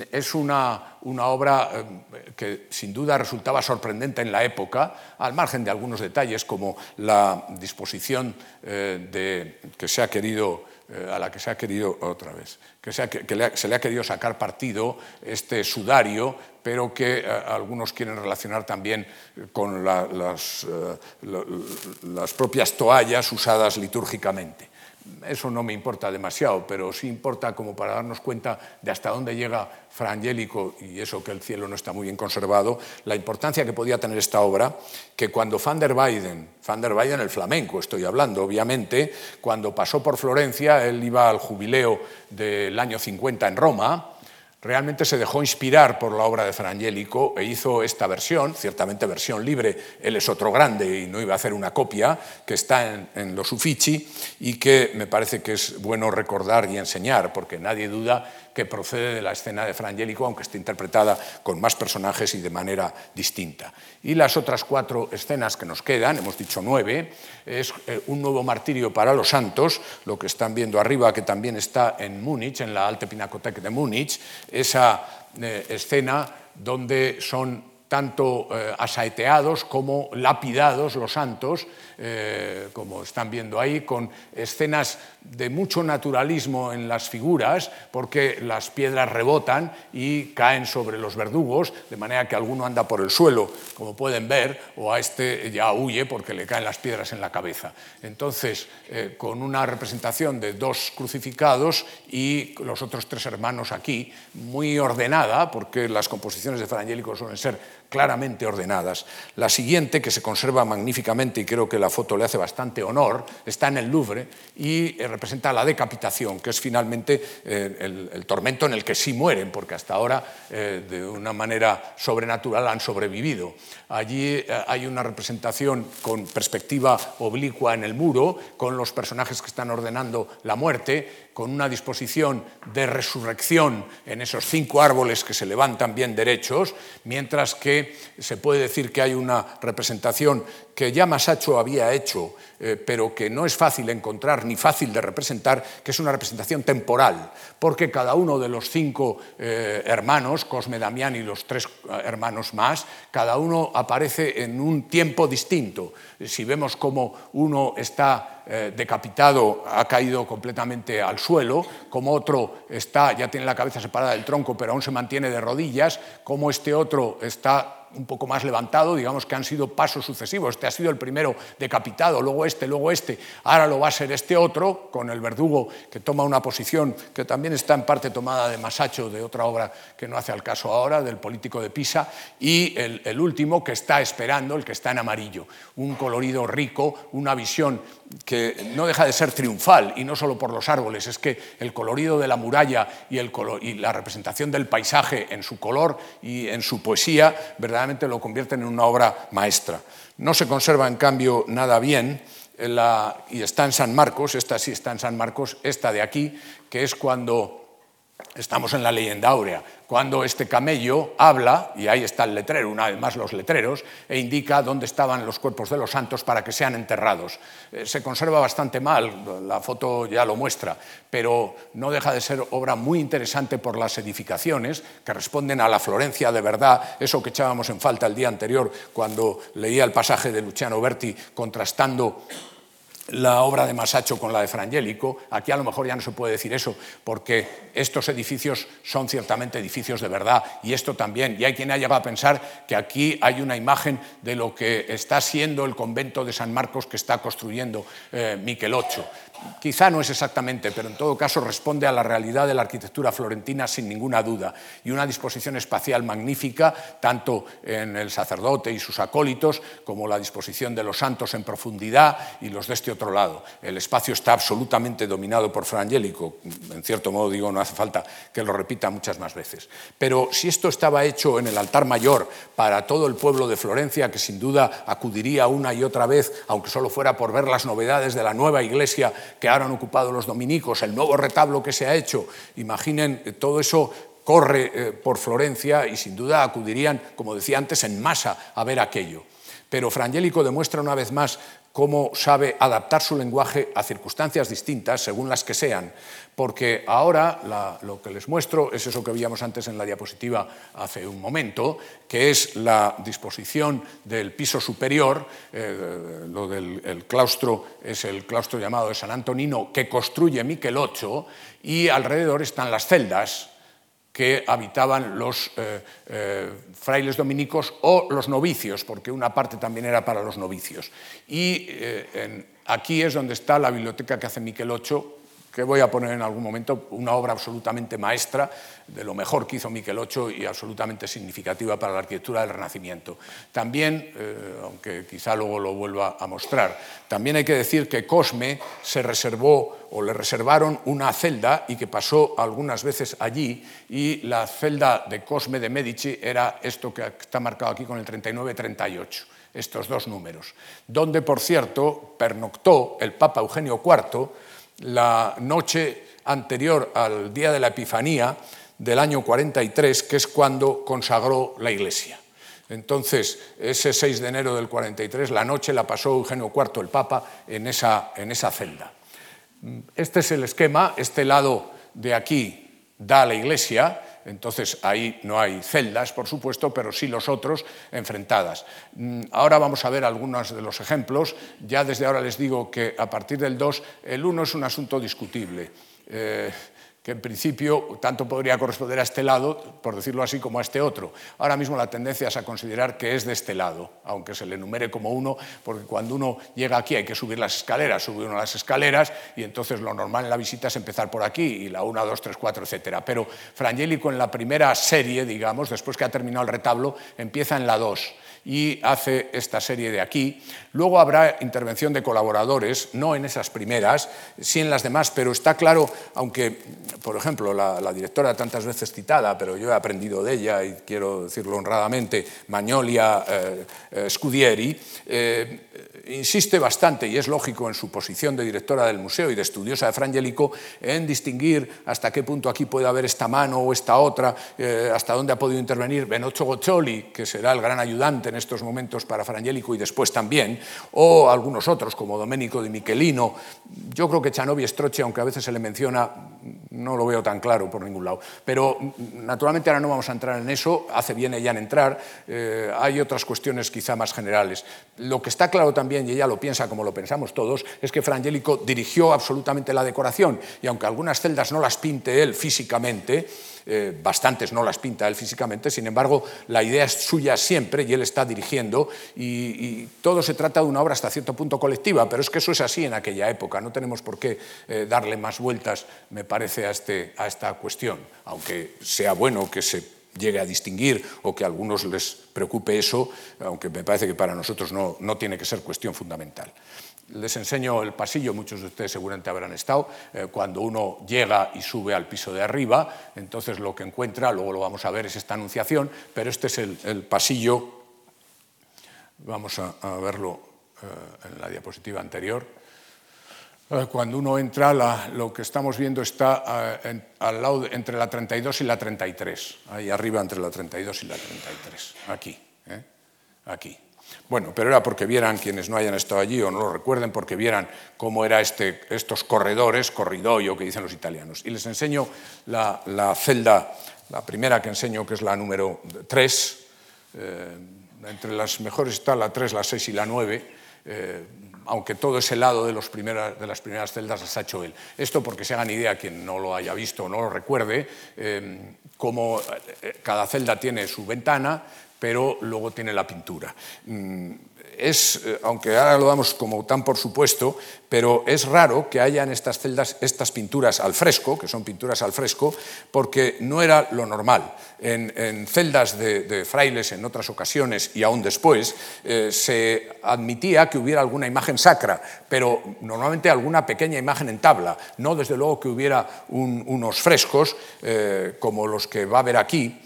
Es una, obra eh, que sin duda resultaba sorprendente en la época, al margen de algunos detalles como la disposición eh, de, que se ha querido eh, a la que se ha querido otra vez, que, se, le ha querido sacar partido este sudario, pero que algunos quieren relacionar también con las, las propias toallas usadas litúrgicamente eso no me importa demasiado, pero sí importa como para darnos cuenta de hasta dónde llega Frangélico, y eso que el cielo no está muy bien conservado, la importancia que podía tener esta obra, que cuando Van der Weyden, Van der el flamenco estoy hablando, obviamente, cuando pasó por Florencia, él iba al jubileo del año 50 en Roma, realmente se dejó inspirar por la obra de Frangélico e hizo esta versión, ciertamente versión libre, él es otro grande y no iba a hacer una copia, que está en, los Uffizi y que me parece que es bueno recordar y enseñar, porque nadie duda que procede de la escena de Frangélico, aunque esté interpretada con más personajes y de manera distinta. Y las otras cuatro escenas que nos quedan, hemos dicho nueve, es eh, un nuevo martirio para los santos, lo que están viendo arriba, que también está en Múnich, en la Alte Pinakothek de Múnich, esa eh, escena donde son tanto eh, asaeteados como lapidados los santos, eh, como están viendo ahí, con escenas de mucho naturalismo en las figuras, porque las piedras rebotan y caen sobre los verdugos, de manera que alguno anda por el suelo, como pueden ver, o a este ya huye porque le caen las piedras en la cabeza. Entonces, eh, con una representación de dos crucificados y los otros tres hermanos aquí, muy ordenada, porque las composiciones de Frangélico suelen ser claramente ordenadas. La siguiente, que se conserva magníficamente y creo que la foto le hace bastante honor, está en el Louvre y eh, representa la decapitación, que es finalmente eh, el, tormento en el que sí mueren, porque hasta ahora eh, de una manera sobrenatural han sobrevivido. Allí hay una representación con perspectiva oblicua en el muro, con los personajes que están ordenando la muerte, con una disposición de resurrección en esos cinco árboles que se levantan bien derechos, mientras que se puede decir que hay una representación que ya Masacho había hecho, eh, pero que no es fácil encontrar ni fácil de representar, que es una representación temporal, porque cada uno de los cinco eh, hermanos, Cosme Damián y los tres eh, hermanos más, cada uno aparece en un tiempo distinto. Si vemos cómo uno está eh, decapitado ha caído completamente al suelo, como otro está, ya tiene la cabeza separada del tronco, pero aún se mantiene de rodillas, como este otro está un poco más levantado, digamos que han sido pasos sucesivos. Este ha sido el primero decapitado, luego este, luego este, ahora lo va a ser este otro, con el verdugo que toma una posición que también está en parte tomada de Masacho, de otra obra que no hace al caso ahora, del político de Pisa, y el, el último que está esperando, el que está en amarillo. Un colorido rico, una visión que no deja de ser triunfal, y no solo por los árboles, es que el colorido de la muralla y, el y la representación del paisaje en su color y en su poesía, ¿verdad? lo convierten en una obra maestra. No se conserva, en cambio, nada bien, y está en San Marcos, esta sí está en San Marcos, esta de aquí, que es cuando Estamos en la leyenda áurea, cuando este camello habla, y ahí está el letrero, una vez más los letreros, e indica dónde estaban los cuerpos de los santos para que sean enterrados. Eh, se conserva bastante mal, la foto ya lo muestra, pero no deja de ser obra muy interesante por las edificaciones que responden a la Florencia de verdad, eso que echábamos en falta el día anterior cuando leía el pasaje de Luciano Berti contrastando la obra de Masacho con la de Frangélico. Aquí a lo mejor ya no se puede decir eso, porque estos edificios son ciertamente edificios de verdad, y esto también. Y hay quien ha llegado a pensar que aquí hay una imagen de lo que está siendo el convento de San Marcos que está construyendo eh, Micheloccio. Quizá no es exactamente, pero en todo caso responde a la realidad de la arquitectura florentina sin ninguna duda, y una disposición espacial magnífica, tanto en el sacerdote y sus acólitos, como la disposición de los santos en profundidad y los de este otro lado. El espacio está absolutamente dominado por Fra Angelico, en cierto modo digo, no hace falta que lo repita muchas más veces. Pero si esto estaba hecho en el altar mayor para todo el pueblo de Florencia, que sin duda acudiría una y otra vez, aunque solo fuera por ver las novedades de la nueva iglesia que ahora han ocupado los dominicos, el nuevo retablo que se ha hecho, imaginen eh, todo eso corre eh, por Florencia y sin duda acudirían, como decía antes, en masa a ver aquello. Pero Frangélico demuestra una vez más cómo sabe adaptar su lenguaje a circunstancias distintas, según las que sean, porque ahora lo que les muestro es eso que veíamos antes en la diapositiva hace un momento, que es la disposición del piso superior, eh, lo del claustro es el claustro llamado de San Antonino, que construye Micheloccio, y alrededor están las celdas, que habitaban los eh, eh, frailes dominicos o los novicios, porque una parte también era para los novicios. Y aquí es donde está la biblioteca que hace Micheloccio, que voy a poner en algún momento, una obra absolutamente maestra, de lo mejor que hizo Micheloccio y absolutamente significativa para la arquitectura del Renacimiento. También, aunque que quizá luego lo vuelva a mostrar. También hay que decir que Cosme se reservó o le reservaron una celda y que pasó algunas veces allí y la celda de Cosme de Medici era esto que está marcado aquí con el 39-38 estos dos números, donde, por cierto, pernoctó el Papa Eugenio IV la noche anterior al día de la Epifanía del año 43, que es cuando consagró la Iglesia. Entonces, ese 6 de enero del 43, la noche la pasó Eugenio IV, el Papa, en esa, en esa celda. Este es el esquema, este lado de aquí da a la iglesia, entonces ahí no hay celdas, por supuesto, pero sí los otros enfrentadas. Mm, ahora vamos a ver algunos de los ejemplos. Ya desde ahora les digo que a partir del 2, el 1 es un asunto discutible. Eh, que en principio tanto podría corresponder a este lado, por decirlo así, como a este otro. Ahora mismo la tendencia es a considerar que es de este lado, aunque se le enumere como uno, porque cuando uno llega aquí hay que subir las escaleras, sube uno las escaleras y entonces lo normal en la visita es empezar por aquí, y la 1, 2, 3, 4, etc. Pero Frangélico en la primera serie, digamos, después que ha terminado el retablo, empieza en la 2 y hace esta serie de aquí. Luego habrá intervención de colaboradores, no en esas primeras, sí en las demás, pero está claro, aunque, por ejemplo, la, directora tantas veces citada, pero yo he aprendido de ella y quiero decirlo honradamente, Magnolia eh, eh, Scudieri, eh, insiste bastante, y es lógico en su posición de directora del museo y de estudiosa de Frangélico, en distinguir hasta qué punto aquí puede haber esta mano o esta otra, hasta dónde ha podido intervenir Benozzo Goccioli, que será el gran ayudante en estos momentos para Frangélico y después también, o algunos otros como Domenico di Michelino. Yo creo que Chanovi Stroche, aunque a veces se le menciona, no lo veo tan claro por ningún lado. Pero naturalmente ahora no vamos a entrar en eso, hace bien ella en entrar, eh, hay otras cuestiones quizá más generales. Lo que está claro también, y ella lo piensa como lo pensamos todos, es que Frangélico dirigió absolutamente la decoración. Y aunque algunas celdas no las pinte él físicamente, eh, bastantes no las pinta él físicamente, sin embargo, la idea es suya siempre y él está dirigiendo. Y, todo se trata de una obra hasta cierto punto colectiva, pero es que eso es así en aquella época, no tenemos por qué eh, darle más vueltas, me parece, a, este, a esta cuestión, aunque sea bueno que se llegue a distinguir o que a algunos les preocupe eso, aunque me parece que para nosotros no, no tiene que ser cuestión fundamental. Les enseño el pasillo, muchos de ustedes seguramente habrán estado, eh, cuando uno llega y sube al piso de arriba, entonces lo que encuentra, luego lo vamos a ver, es esta anunciación, pero este es el, pasillo, vamos a, verlo eh, en la diapositiva anterior. Eh, cuando uno entra, lo que estamos viendo está al lado entre la 32 y la 33, ahí arriba entre la 32 y la 33, aquí, aquí. Bueno, pero era porque vieran quienes no hayan estado allí o no lo recuerden, porque vieran cómo eran este, estos corredores, corridoio que dicen los italianos. Y les enseño la, celda, la primera que enseño, que es la número 3. Eh, entre las mejores está la 3, la 6 y la 9. Eh, aunque todo ese lado de, las primeras celdas las ha hecho él. Esto porque se hagan idea, quien no lo haya visto o no lo recuerde, eh, cómo cada celda tiene su ventana, pero luego tiene la pintura. Mm, es, eh, aunque ahora lo damos como tan por supuesto, pero es raro que haya en estas celdas estas pinturas al fresco, que son pinturas al fresco, porque no era lo normal. En, celdas de, frailes en otras ocasiones y aún después eh, se admitía que hubiera alguna imagen sacra, pero normalmente alguna pequeña imagen en tabla, no desde luego que hubiera unos frescos eh, como los que va a ver aquí,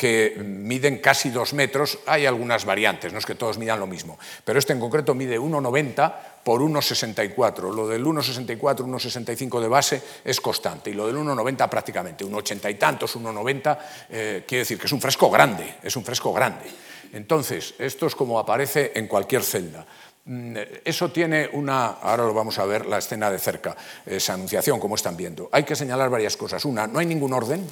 que miden casi dos metros, hay algunas variantes, no es que todos midan lo mismo, pero este en concreto mide 1,90 por 1,64. Lo del 1,64, 1,65 de base es constante y lo del 1,90 prácticamente, 1,80 y tantos, 1,90, eh, quiere decir que es un fresco grande, es un fresco grande. Entonces, esto es como aparece en cualquier celda. Mm, eso tiene una, ahora lo vamos a ver, la escena de cerca, esa anunciación, como están viendo. Hay que señalar varias cosas. Una, no hay ningún orden,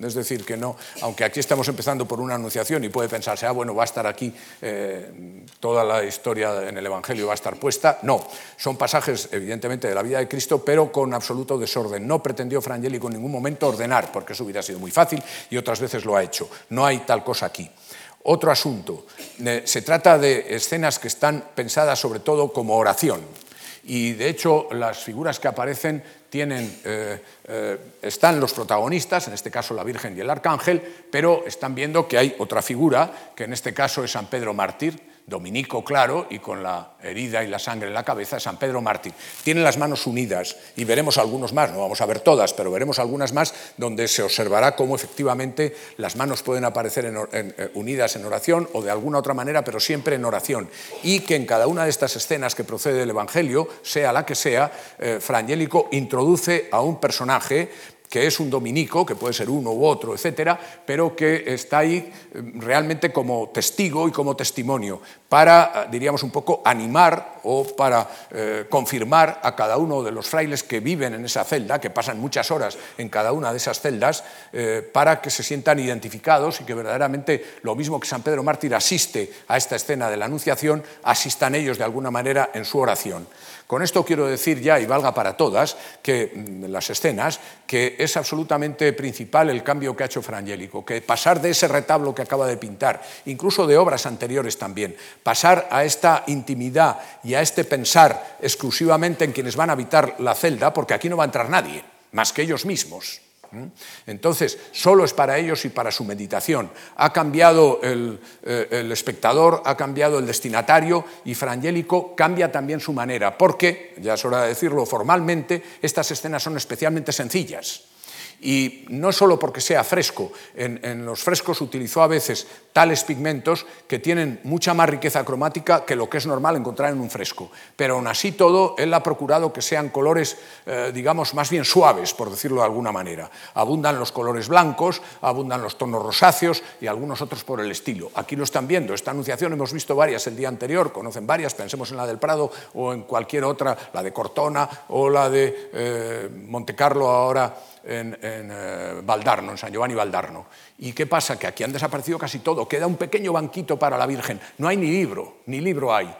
es decir, que no, aunque aquí estamos empezando por una anunciación y puede pensarse, ah, bueno, va a estar aquí eh, toda la historia en el Evangelio, va a estar puesta. No, son pasajes, evidentemente, de la vida de Cristo, pero con absoluto desorden. No pretendió Frangélico en ningún momento ordenar, porque eso hubiera sido muy fácil y otras veces lo ha hecho. No hay tal cosa aquí. Otro asunto, eh, se trata de escenas que están pensadas sobre todo como oración. Y de hecho, las figuras que aparecen tienen, eh, eh, están los protagonistas, en este caso la Virgen y el Arcángel, pero están viendo que hay otra figura, que en este caso es San Pedro Mártir, dominico claro y con la herida y la sangre en la cabeza, San Pedro Mártir. Tiene las manos unidas y veremos algunos más, no vamos a ver todas, pero veremos algunas más donde se observará cómo efectivamente las manos pueden aparecer eh, unidas en oración o de alguna otra manera, pero siempre en oración. Y que en cada una de estas escenas que procede del Evangelio, sea la que sea, eh, Frangélico introduce a un personaje que es un dominico, que puede ser uno u otro, etcétera, pero que está ahí eh, realmente como testigo y como testimonio, para, eh, diríamos, un poco animar o para eh, confirmar a cada uno de los frailes que viven en esa celda, que pasan muchas horas en cada una de esas celdas, para que se sientan identificados y que verdaderamente lo mismo que San Pedro Mártir asiste a esta escena de la Anunciación, asistan ellos de alguna manera en su oración. Con esto quiero decir ya, y valga para todas, que mm, las escenas, que es absolutamente principal el cambio que ha hecho Frangélico, que pasar de ese retablo que acaba de pintar, incluso de obras anteriores también, pasar a esta intimidad y a este pensar exclusivamente en quienes van a habitar la celda, porque aquí no va a entrar nadie, más que ellos mismos. Entonces, solo es para ellos y para su meditación. Ha cambiado el, eh, el, espectador, ha cambiado el destinatario y Frangélico cambia también su manera, porque, ya es hora de decirlo formalmente, estas escenas son especialmente sencillas. Y no solo porque sea fresco, en, los frescos utilizó a veces tales pigmentos que tienen mucha más riqueza cromática que lo que es normal encontrar en un fresco. Pero aún así todo, él ha procurado que sean colores, eh, digamos, más bien suaves, por decirlo de alguna manera. Abundan los colores blancos, abundan los tonos rosáceos y algunos otros por el estilo. Aquí lo están viendo, esta anunciación hemos visto varias el día anterior, conocen varias, pensemos en la del Prado o en cualquier otra, la de Cortona o la de eh, Montecarlo ahora en, eh, Valdarno, en San Giovanni Valdarno. ¿Y qué pasa? Que aquí han desaparecido casi todo. Queda un pequeño banquito para la Virgen. No hay ni libro, ni libro hay.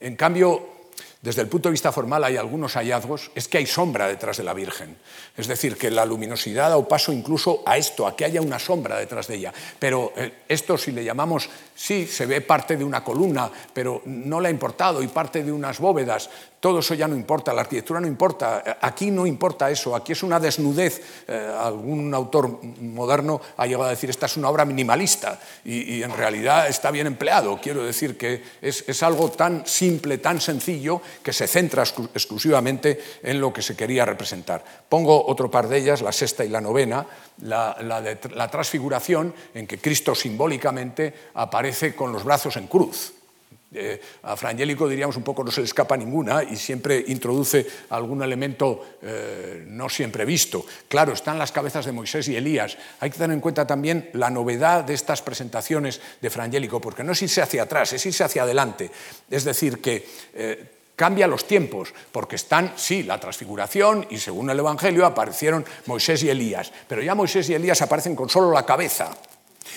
En cambio, desde el punto de vista formal hay algunos hallazgos, es que hay sombra detrás de la Virgen. Es decir, que la luminosidad dado paso incluso a esto, a que haya una sombra detrás de ella. Pero eh, esto, si le llamamos, sí, se ve parte de una columna, pero no le ha importado, y parte de unas bóvedas, todo eso ya no importa, la arquitectura no importa, aquí no importa eso, aquí es una desnudez. Eh, algún autor moderno ha llegado a decir, esta es una obra minimalista y, en realidad está bien empleado. Quiero decir que es, algo tan simple, tan sencillo, que se centra exclusivamente en lo que se quería representar. Pongo otro par de ellas, la sexta y la novena, la, la transfiguración, en que Cristo simbólicamente aparece con los brazos en cruz. Eh, a Frangélico diríamos un poco no se le escapa ninguna y siempre introduce algún elemento eh, no siempre visto. Claro, están las cabezas de Moisés y Elías. Hay que tener en cuenta también la novedad de estas presentaciones de Frangélico, porque no es irse hacia atrás, es irse hacia adelante. Es decir, que eh, cambia los tiempos, porque están, sí, la transfiguración y según el Evangelio aparecieron Moisés y Elías, pero ya Moisés y Elías aparecen con solo la cabeza.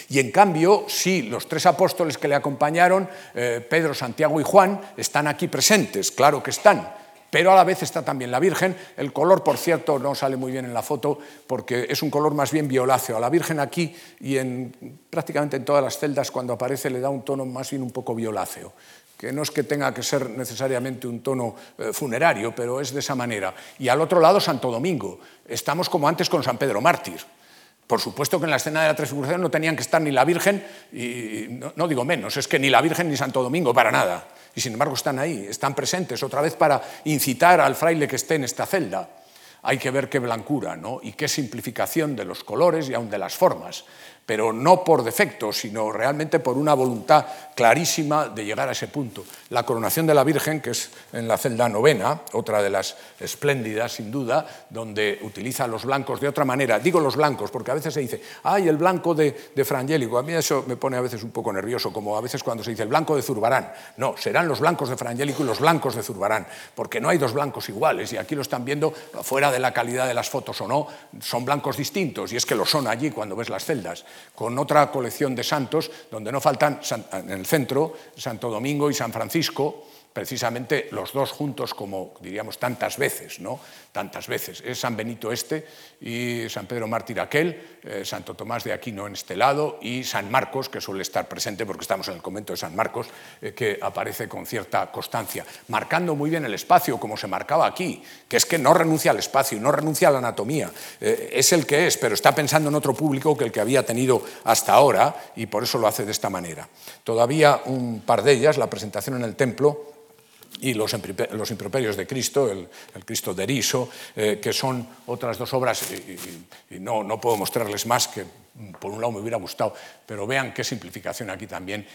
Y en cambio, sí, los tres apóstoles que le acompañaron, eh, Pedro, Santiago y Juan, están aquí presentes, claro que están, pero a la vez está también la Virgen. El color, por cierto, no sale muy bien en la foto porque es un color más bien violáceo. A la Virgen aquí y en, prácticamente en todas las celdas cuando aparece le da un tono más bien un poco violáceo que no es que tenga que ser necesariamente un tono eh, funerario, pero es de esa manera. Y al otro lado, Santo Domingo. Estamos como antes con San Pedro Mártir. Por supuesto que en la escena de la transfiguración no tenían que estar ni la Virgen, y no, digo menos, es que ni la Virgen ni Santo Domingo, para nada. Y sin embargo están ahí, están presentes, otra vez para incitar al fraile que esté en esta celda. Hay que ver qué blancura ¿no? y qué simplificación de los colores y aún de las formas pero no por defecto, sino realmente por una voluntad clarísima de llegar a ese punto. La coronación de la Virgen, que es en la celda novena, otra de las espléndidas, sin duda, donde utiliza los blancos de otra manera. Digo los blancos, porque a veces se dice, ay, el blanco de, de Frangélico. A mí eso me pone a veces un poco nervioso, como a veces cuando se dice el blanco de Zurbarán. No, serán los blancos de Frangélico y los blancos de Zurbarán, porque no hay dos blancos iguales, y aquí lo están viendo, fuera de la calidad de las fotos o no, son blancos distintos, y es que lo son allí cuando ves las celdas con otra colección de santos, donde no faltan en el centro Santo Domingo y San Francisco,
precisamente los dos juntos como diríamos tantas veces, ¿no? Tantas veces. Es San Benito este y San Pedro Mártir aquel, eh, Santo Tomás de Aquino en este lado y San Marcos, que suele estar presente porque estamos en el convento de San Marcos, eh, que aparece con cierta constancia, marcando muy bien el espacio como se marcaba aquí, que es que no renuncia al espacio, no renuncia a la anatomía, eh, es el que es, pero está pensando en otro público que el que había tenido hasta ahora y por eso lo hace de esta manera. Todavía un par de ellas, la presentación en el templo, y los, improperios de Cristo, el, Cristo de Eriso, eh, que son otras dos obras, y, no, no, puedo mostrarles más, que por un lado me hubiera gustado, pero vean qué simplificación aquí también,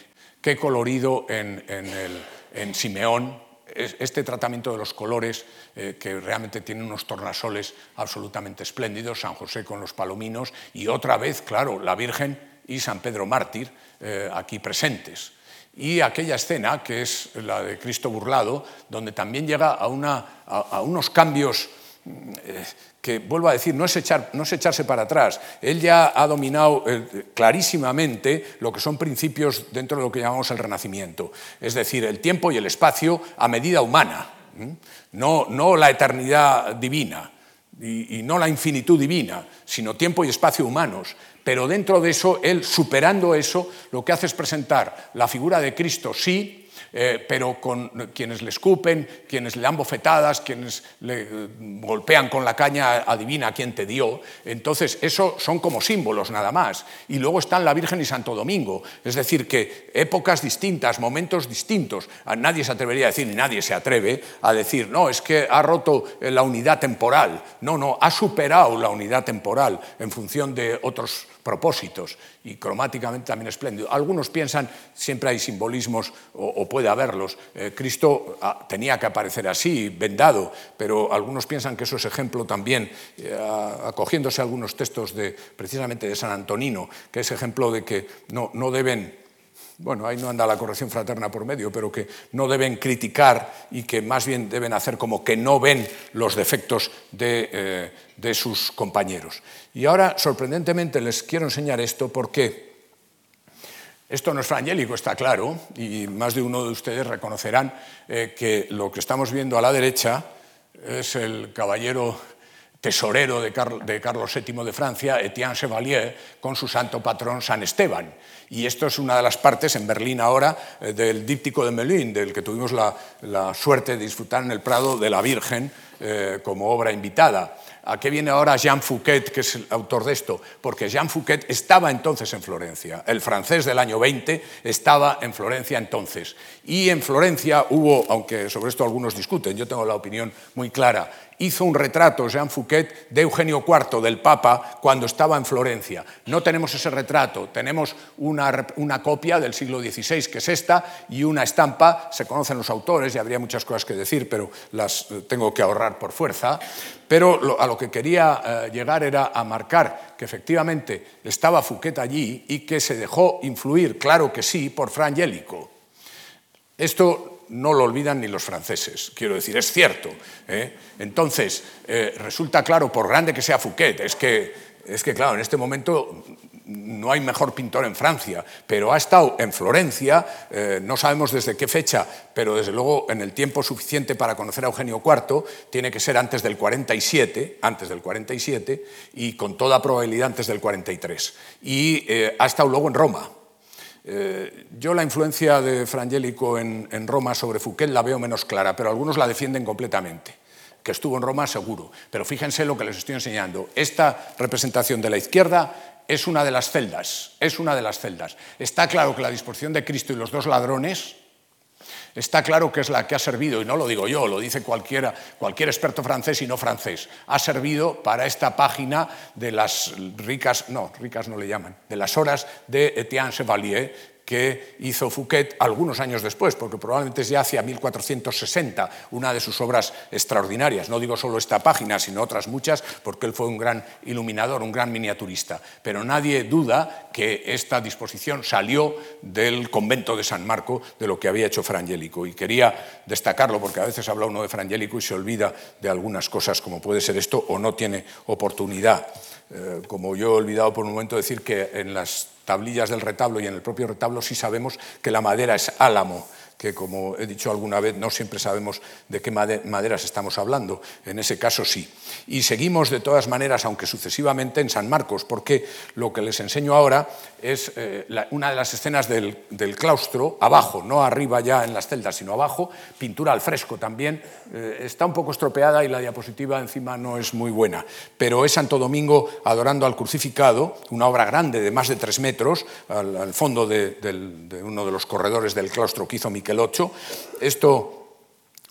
qué colorido en, en, Simeón, este tratamiento de los colores, eh, que realmente tiene unos tornasoles absolutamente espléndidos, San José con los palominos, y otra vez, claro, la Virgen y San Pedro Mártir eh, aquí presentes y aquella escena, que es la de Cristo burlado, donde también llega a, unos cambios eh, que, vuelvo a decir, no es, echarse para atrás. Él ya ha dominado eh, clarísimamente lo que son principios dentro de lo que llamamos el Renacimiento, es decir, el tiempo y el espacio a medida humana, no, no la eternidad divina y, no la infinitud divina, sino tiempo y espacio humanos. Pero dentro de eso, él superando eso, lo que hace es presentar la figura de Cristo, sí, eh, pero con quienes le escupen, quienes le dan bofetadas, quienes le eh, golpean con la caña, adivina quién te dio. Entonces, eso son como símbolos nada más. Y luego están la Virgen y Santo Domingo. Es decir, que épocas distintas, momentos distintos. nadie se atrevería a decir, ni nadie se atreve a decir, no, es que ha roto eh, la unidad temporal. No, no, ha superado la unidad temporal en función de otros propósitos y cromáticamente también espléndido. Algunos piensan, siempre hay simbolismos o, puede haberlos, eh, Cristo ah, tenía que aparecer así, vendado, pero algunos piensan que eso es ejemplo también, eh, acogiéndose a algunos textos de, precisamente de San Antonino, que es ejemplo de que no, no deben bueno, ahí no anda la corrección fraterna por medio, pero que no deben criticar y que más bien deben hacer como que no ven los defectos de, eh, de sus compañeros. Y ahora, sorprendentemente, les quiero enseñar esto porque esto no es frangélico, está claro, y más de uno de ustedes reconocerán eh, que lo que estamos viendo a la derecha es el caballero tesorero de, Carlos VII de Francia, Etienne Chevalier, con su santo patrón San Esteban. Y esto es una de las partes en Berlín ahora eh, del díptico de Melun, del que tuvimos la, suerte de disfrutar en el Prado de la Virgen eh, como obra invitada. ¿A qué viene ahora Jean Fouquet, que es el autor de esto? Porque Jean Fouquet estaba entonces en Florencia. El francés del año 20 estaba en Florencia entonces. Y en Florencia hubo, aunque sobre esto algunos discuten, yo tengo la opinión muy clara, hizo un retrato, Jean Fouquet, de Eugenio IV, del Papa, cuando estaba en Florencia. No tenemos ese retrato, tenemos una, copia del siglo XVI, que es esta, y una estampa, se conocen los autores, y habría muchas cosas que decir, pero las eh, tengo que ahorrar por fuerza. Pero a lo que quería eh, llegar era a marcar que efectivamente estaba Fouquet allí y que se dejó influir, claro que sí, por Fra Angelico. Esto no lo olvidan ni los franceses, quiero decir, es cierto. ¿eh? Entonces, eh, resulta claro, por grande que sea Fouquet, es que, es que, claro, en este momento no hay mejor pintor en Francia, pero ha estado en Florencia, eh, no sabemos desde qué fecha, pero desde luego en el tiempo suficiente para conocer a Eugenio IV, tiene que ser antes del 47, antes del 47, y con toda probabilidad antes del 43. Y ha estado luego en Roma, eh, yo la influencia de Frangélico en, en, Roma sobre Fouquet la veo menos clara, pero algunos la defienden completamente. Que estuvo en Roma seguro. Pero fíjense lo que les estoy enseñando. Esta representación de la izquierda es una de las celdas. Es una de las celdas. Está claro que la disposición de Cristo y los dos ladrones Está claro que es la que ha servido, y no lo digo yo, lo dice cualquiera, cualquier experto francés y no francés, ha servido para esta página de las ricas, no, ricas no le llaman, de las horas de Etienne Chevalier, que hizo Fouquet algunos años después, porque probablemente es ya hacia 1460, una de sus obras extraordinarias. No digo solo esta página, sino otras muchas, porque él fue un gran iluminador, un gran miniaturista. Pero nadie duda que esta disposición salió del convento de San Marco, de lo que había hecho Frangélico. Y quería destacarlo, porque a veces habla uno de Frangélico y se olvida de algunas cosas, como puede ser esto, o no tiene oportunidad. Eh, como yo he olvidado por un momento decir que en las tablillas del retablo y en el propio retablo sí sabemos que la madera es álamo que como he dicho alguna vez, no siempre sabemos de qué maderas estamos hablando. En ese caso sí. Y seguimos de todas maneras, aunque sucesivamente, en San Marcos, porque lo que les enseño ahora es eh, una de las escenas del, claustro, abajo, no arriba ya en las celdas, sino abajo, pintura al fresco también. Eh, está un poco estropeada y la diapositiva encima no es muy buena, pero es Santo Domingo adorando al crucificado, una obra grande de más de tres metros, al, fondo de, uno de los corredores del claustro que hizo Michelotto. Esto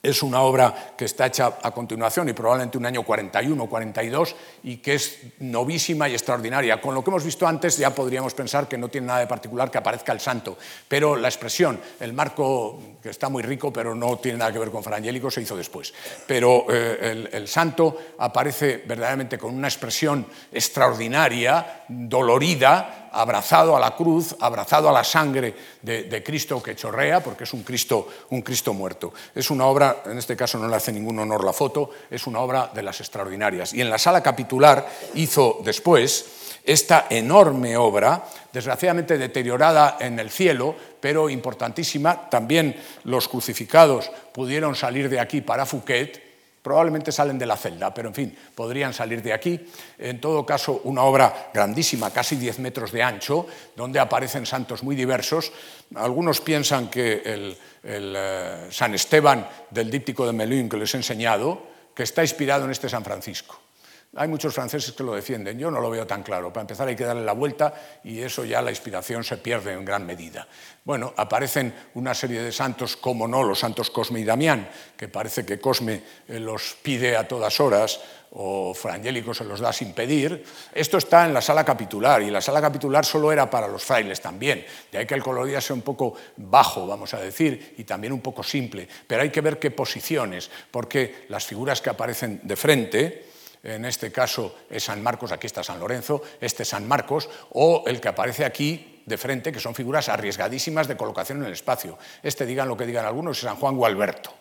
es una obra que está hecha a continuación y probablemente un año 41 o 42 y que es novísima y extraordinaria. Con lo que hemos visto antes ya podríamos pensar que no tiene nada de particular que aparezca el santo, pero la expresión, el marco que está muy rico pero no tiene nada que ver con Frangélico se hizo después. Pero eh, el santo aparece verdaderamente con una expresión extraordinaria, dolorida, abrazado a la cruz, abrazado a la sangre de, Cristo que chorrea, porque es un Cristo, un Cristo muerto. Es una obra, en este caso no le hace ningún honor la foto, es una obra de las extraordinarias. Y en la sala capitular hizo después esta enorme obra, desgraciadamente deteriorada en el cielo, pero importantísima. También los crucificados pudieron salir de aquí para Fouquet, Probablemente salen de la celda, pero en fin, podrían salir de aquí. En todo caso, una obra grandísima, casi 10 metros de ancho, donde aparecen santos muy diversos. Algunos piensan que el, eh, San Esteban del díptico de Melun que les he enseñado, que está inspirado en este San Francisco. Hay muchos franceses que lo defienden, yo no lo veo tan claro. Para empezar hay que darle la vuelta y eso ya la inspiración se pierde en gran medida. Bueno, aparecen una serie de santos, como no, los santos Cosme y Damián, que parece que Cosme eh, los pide a todas horas o Frangélico se los da sin pedir. Esto está en la sala capitular y la sala capitular solo era para los frailes también. De ahí que el colorido sea un poco bajo, vamos a decir, y también un poco simple. Pero hay que ver qué posiciones, porque las figuras que aparecen de frente, en este caso es San Marcos, aquí está San Lorenzo, este es San Marcos, o el que aparece aquí de frente, que son figuras arriesgadísimas de colocación en el espacio. Este, digan lo que digan algunos, es San Juan Gualberto,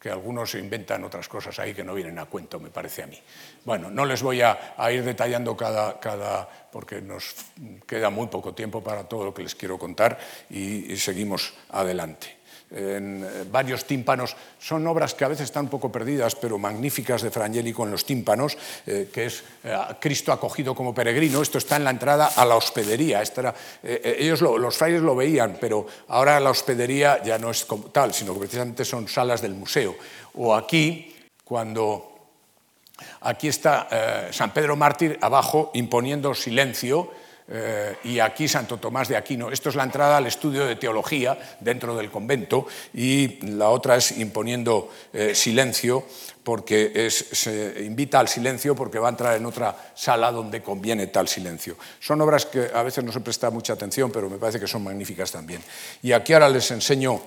que algunos inventan otras cosas ahí que no vienen a cuento, me parece a mí. Bueno, no les voy a, ir detallando cada, cada, porque nos queda muy poco tiempo para todo lo que les quiero contar y seguimos adelante en eh, varios tímpanos. Son obras que a veces están un poco perdidas, pero magníficas de Frangélico en los tímpanos, eh, que es eh, Cristo acogido como peregrino. Esto está en la entrada a la hospedería. ellos los frailes lo veían, pero ahora la hospedería ya no es como tal, sino que precisamente son salas del museo. O aquí, cuando aquí está San Pedro Mártir abajo imponiendo silencio eh, y aquí Santo Tomás de Aquino. Esto es la entrada al estudio de teología dentro del convento y la otra es imponiendo eh, silencio porque se invita al silencio porque va a entrar en otra sala donde conviene tal silencio. Son obras que a veces no se presta mucha atención, pero me parece que son magníficas también. Y aquí ahora les enseño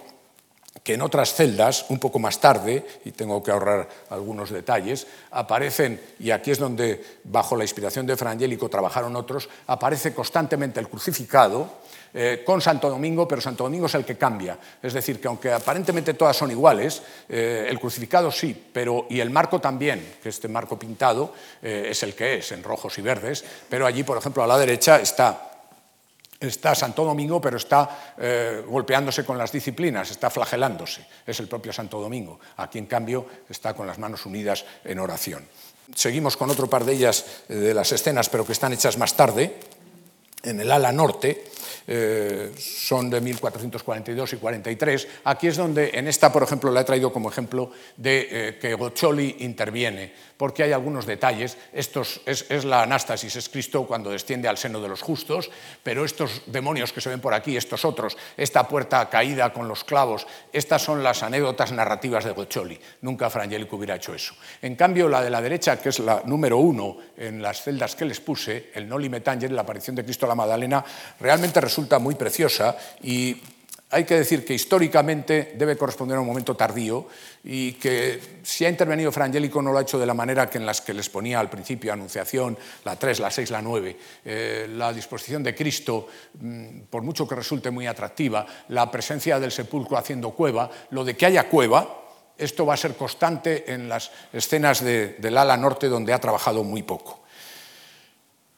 que en otras celdas, un poco más tarde, y tengo que ahorrar algunos detalles, aparecen, y aquí es donde, bajo la inspiración de Frangélico, trabajaron otros, aparece constantemente el crucificado eh, con Santo Domingo, pero Santo Domingo es el que cambia. Es decir, que aunque aparentemente todas son iguales, eh, el crucificado sí, pero, y el marco también, que este marco pintado eh, es el que es, en rojos y verdes, pero allí, por ejemplo, a la derecha está está Santo Domingo, pero está eh, golpeándose con las disciplinas, está flagelándose. Es el propio Santo Domingo. Aquí, en cambio, está con las manos unidas en oración. Seguimos con otro par de ellas eh, de las escenas, pero que están hechas más tarde, en el ala norte. Eh, son de 1442 y 43. Aquí es donde, en esta, por ejemplo, la he traído como ejemplo de que Goccioli interviene porque hay algunos detalles. Estos, es, la anástasis, es Cristo cuando desciende al seno de los justos, pero estos demonios que se ven por aquí, estos otros, esta puerta caída con los clavos, estas son las anécdotas narrativas de Goccioli. Nunca Frangélico hubiera hecho eso. En cambio, la de la derecha, que es la número uno en las celdas que les puse, el Noli Me la aparición de Cristo la Magdalena, realmente resulta muy preciosa y hay que decir que históricamente debe corresponder a un momento tardío y que si ha intervenido Frangélico no lo ha hecho de la manera que en las que les ponía al principio, Anunciación, la 3, la 6, la 9. Eh, la disposición de Cristo, mm, por mucho que resulte muy atractiva, la presencia del sepulcro haciendo cueva, lo de que haya cueva, esto va a ser constante en las escenas del ala norte donde ha trabajado muy poco.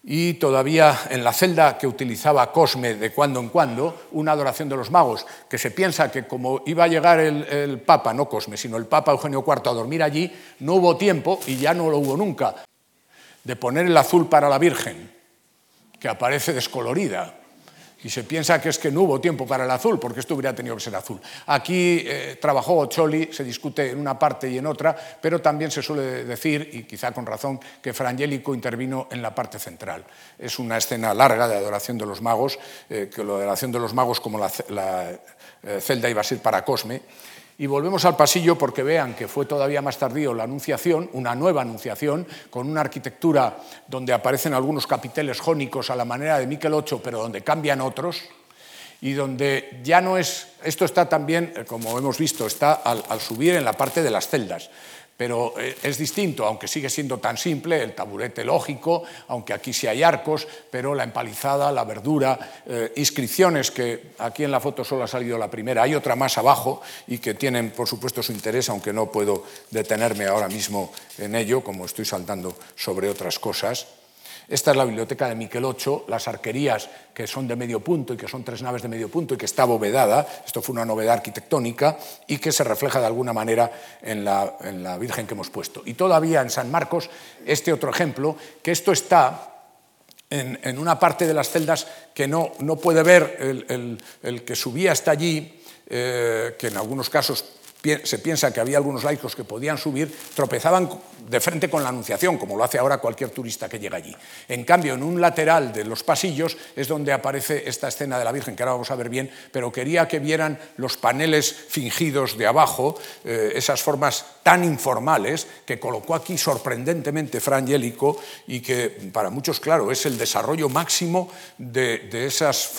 Y todavía en la celda que utilizaba Cosme de cuando en cuando, una adoración de los magos, que se piensa que como iba a llegar el, Papa, no Cosme, sino el Papa Eugenio IV a dormir allí, no hubo tiempo, y ya no lo hubo nunca, de poner el azul para la Virgen, que aparece descolorida, y se piensa que es que no hubo tiempo para el azul, porque esto hubiera tenido que ser azul. Aquí eh, trabajó Ocholi, se discute en una parte y en otra, pero también se suele decir, y quizá con razón, que Frangélico intervino en la parte central. Es una escena larga de adoración de los magos, eh, que la adoración de los magos como la, la eh, celda iba a ser para Cosme, y volvemos al pasillo porque vean que fue todavía más tardío la Anunciación, una nueva Anunciación, con una arquitectura donde aparecen algunos capiteles jónicos a la manera de Miquel VIII, pero donde cambian otros, y donde ya no es, esto está también, eh, como hemos visto, está al, al subir en la parte de las celdas pero eh, es distinto, aunque sigue siendo tan simple, el taburete lógico, aunque aquí sí hay arcos, pero la empalizada, la verdura, eh, inscripciones que aquí en la foto solo ha salido la primera, hay otra más abajo y que tienen por supuesto su interés, aunque no puedo detenerme ahora mismo en ello, como estoy saltando sobre otras cosas. Esta es la biblioteca de Miquel VIII, las arquerías que son de medio punto y que son tres naves de medio punto y que está abovedada, esto fue una novedad arquitectónica y que se refleja de alguna manera en la, Virgen que hemos puesto. Y todavía en San Marcos, este otro ejemplo, que esto está en, una parte de las celdas que no, no puede ver el, que subía hasta allí, eh, que en algunos casos se piensa que había algunos laicos que podían subir, tropezaban de frente con la Anunciación, como lo hace ahora cualquier turista que llega allí. En cambio, en un lateral de los pasillos es donde aparece esta escena de la Virgen, que ahora vamos a ver bien, pero quería que vieran los paneles fingidos de abajo, eh, esas formas tan informales que colocó aquí sorprendentemente Fra Angelico y que para muchos, claro, es el desarrollo máximo de, esas,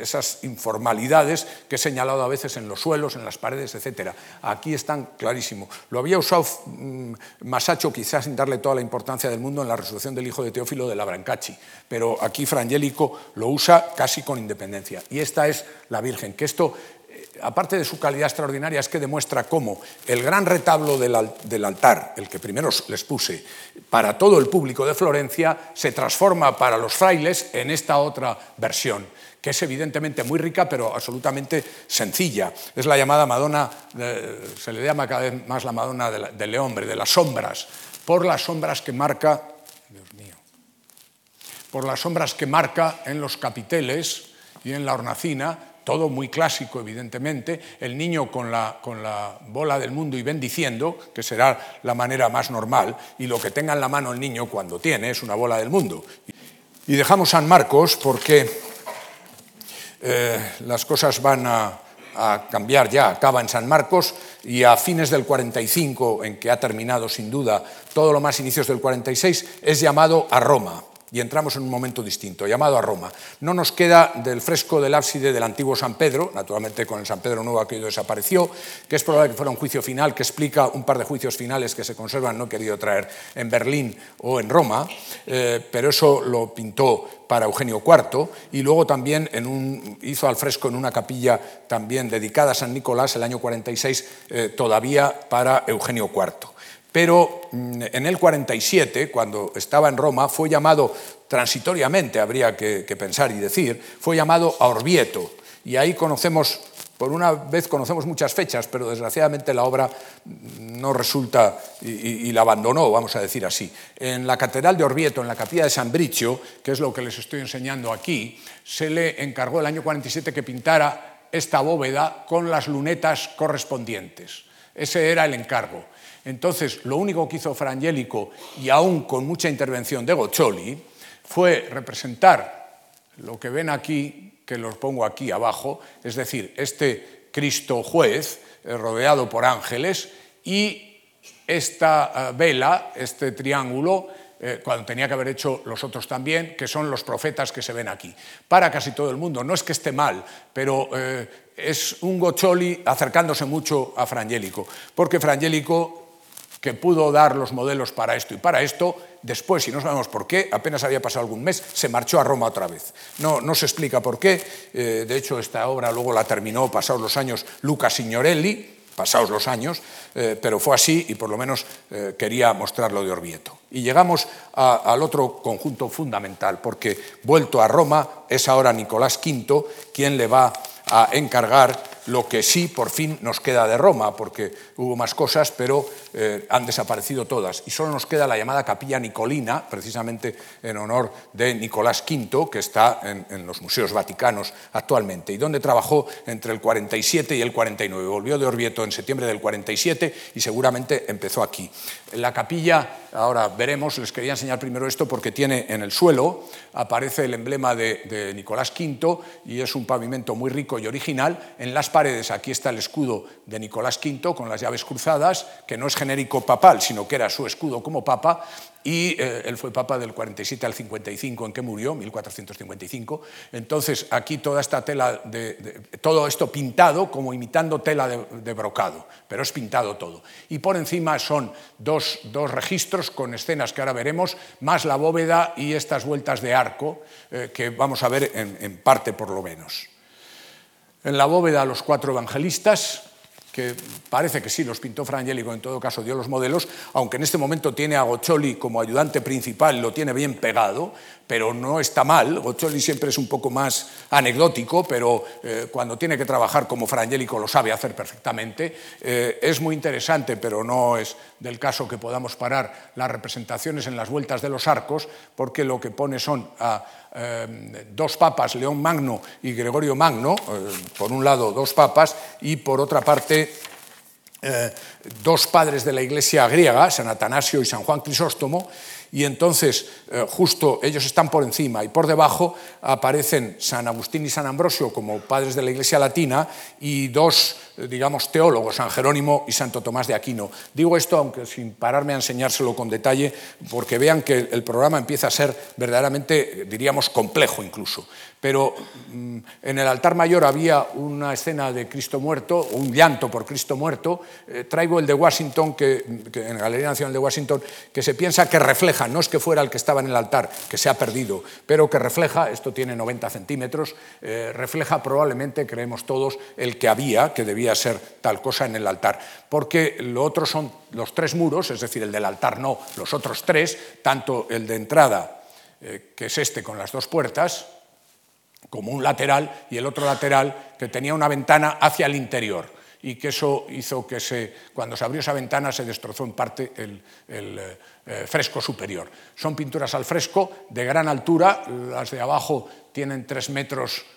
esas informalidades que he señalado a veces en los suelos, en las paredes, etcétera aquí están clarísimo. Lo había usado mm, Masacho quizás sin darle toda la importancia del mundo en la resurrección del hijo de Teófilo de la Brancacci, pero aquí Frangélico lo usa casi con independencia. Y esta es la Virgen, que esto eh, aparte de su calidad extraordinaria, es que demuestra cómo el gran retablo del, altar, el que primero les puse, para todo el público de Florencia, se transforma para los frailes en esta otra versión que es evidentemente muy rica, pero absolutamente sencilla. Es la llamada Madonna, se le llama cada vez más la Madonna del Leombre, de las sombras, por las sombras que marca, Dios mío, por las sombras que marca en los capiteles y en la hornacina, todo muy clásico, evidentemente, el niño con la, con la, bola del mundo y bendiciendo, que será la manera más normal, y lo que tenga en la mano el niño cuando tiene es una bola del mundo. Y dejamos San Marcos porque eh, las cosas van a, cambiar ya, acaba en San Marcos y a fines del 45, en que ha terminado sin duda todo lo más inicios del 46, es llamado a Roma y entramos en un momento distinto, llamado a Roma. No nos queda del fresco del ábside del antiguo San Pedro, naturalmente con el San Pedro Nuevo aquello desapareció, que es probable que fuera un juicio final que explica un par de juicios finales que se conservan, no he querido traer en Berlín o en Roma, eh, pero eso lo pintó para Eugenio IV y luego también hizo al fresco en una capilla también dedicada a San Nicolás el año 46 eh, todavía para Eugenio IV pero mm, en el 47, cuando estaba en Roma, fue llamado transitoriamente, habría que, pensar y decir, fue llamado a Orvieto. Y ahí conocemos, por una vez conocemos muchas fechas, pero desgraciadamente la obra no resulta y, la abandonó, vamos a decir así. En la Catedral de Orvieto, en la capilla de San Bricio, que es lo que les estoy enseñando aquí, se le encargó el año 47 que pintara esta bóveda con las lunetas correspondientes. Ese era el encargo. Entonces, lo único que hizo Frangélico, y aún con mucha intervención de Goccioli, fue representar lo que ven aquí, que los pongo aquí abajo, es decir, este Cristo juez eh, rodeado por ángeles y esta eh, vela, este triángulo, eh, cuando tenía que haber hecho los otros también, que son los profetas que se ven aquí. Para casi todo el mundo, no es que esté mal, pero es un Goccioli acercándose mucho a Frangélico, porque Frangélico que pudo dar los modelos para esto y para esto, después, y no sabemos por qué, apenas había pasado algún mes, se marchó a Roma otra vez. No, no se explica por qué, eh, de hecho esta obra luego la terminó pasados los años Luca Signorelli, pasados los años, eh, pero fue así y por lo menos eh, quería mostrarlo de Orvieto. Y llegamos al otro conjunto fundamental, porque vuelto a Roma es ahora Nicolás V quien le va a encargar lo que sí por fin nos queda de Roma, porque hubo más cosas, pero eh, han desaparecido todas. Y solo nos queda la llamada capilla nicolina, precisamente en honor de Nicolás V, que está en, los museos vaticanos actualmente, y donde trabajó entre el 47 y el 49. Volvió de Orvieto en septiembre del 47 y seguramente empezó aquí. La capilla, ahora veremos, les quería enseñar primero esto porque tiene en el suelo, aparece el emblema de, de Nicolás V y es un pavimento muy rico y original. En las paredes, aquí está el escudo de Nicolás V con las llaves cruzadas, que no es genérico papal, sino que era su escudo como papa, y eh, él fue papa del 47 al 55 en que murió, 1455. Entonces, aquí toda esta tela, de, todo esto pintado como imitando tela de, brocado, pero es pintado todo. Y por encima son dos, dos, registros con escenas que ahora veremos, más la bóveda y estas vueltas de arco eh, que vamos a ver en parte por lo menos. En la bóveda los cuatro evangelistas, que parece que sí los pintó Fra Angelico, en todo caso dio los modelos, aunque en este momento tiene a Goccioli como ayudante principal, lo tiene bien pegado, pero no está mal. Goccioli siempre es un poco más anecdótico, pero eh, cuando tiene que trabajar como Fra Angelico lo sabe hacer perfectamente. Eh, es muy interesante, pero no es del caso que podamos parar las representaciones en las vueltas de los arcos, porque lo que pone son a eh, dos papas, León Magno y Gregorio Magno, eh, por un lado dos papas, y por otra parte eh, dos padres de la iglesia griega, San Atanasio y San Juan Crisóstomo, y entonces justo ellos están por encima y por debajo aparecen San Agustín y San Ambrosio como padres de la Iglesia Latina y dos, digamos, teólogos, San Jerónimo y Santo Tomás de Aquino. Digo esto aunque sin pararme a enseñárselo con detalle, porque vean que el programa empieza a ser verdaderamente, diríamos, complejo incluso. Pero mmm, en el altar mayor había una escena de Cristo muerto, un llanto por Cristo muerto. Eh, traigo el de Washington, que, que en la Galería Nacional de Washington, que se piensa que refleja no es que fuera el que estaba en el altar, que se ha perdido, pero que refleja, esto tiene 90 centímetros, eh, refleja probablemente, creemos todos, el que había, que debía ser tal cosa en el altar, porque lo otro son los tres muros, es decir, el del altar no, los otros tres, tanto el de entrada, eh, que es este con las dos puertas, como un lateral, y el otro lateral que tenía una ventana hacia el interior y que eso hizo que se, cuando se abrió esa ventana se destrozó en parte el, el eh, fresco superior. Son pinturas al fresco de gran altura, las de abajo tienen tres metros eh,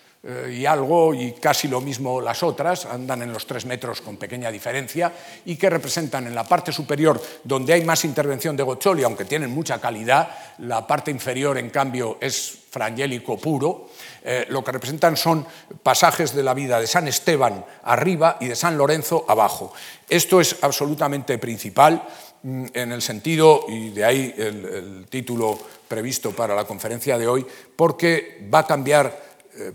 y algo y casi lo mismo las otras, andan en los tres metros con pequeña diferencia y que representan en la parte superior donde hay más intervención de Goccioli, aunque tienen mucha calidad, la parte inferior en cambio es frangélico puro, eh, lo que representan son pasajes de la vida de San Esteban arriba y de San Lorenzo abajo. Esto es absolutamente principal mm, en el sentido, y de ahí el, título previsto para la conferencia de hoy, porque va a cambiar eh,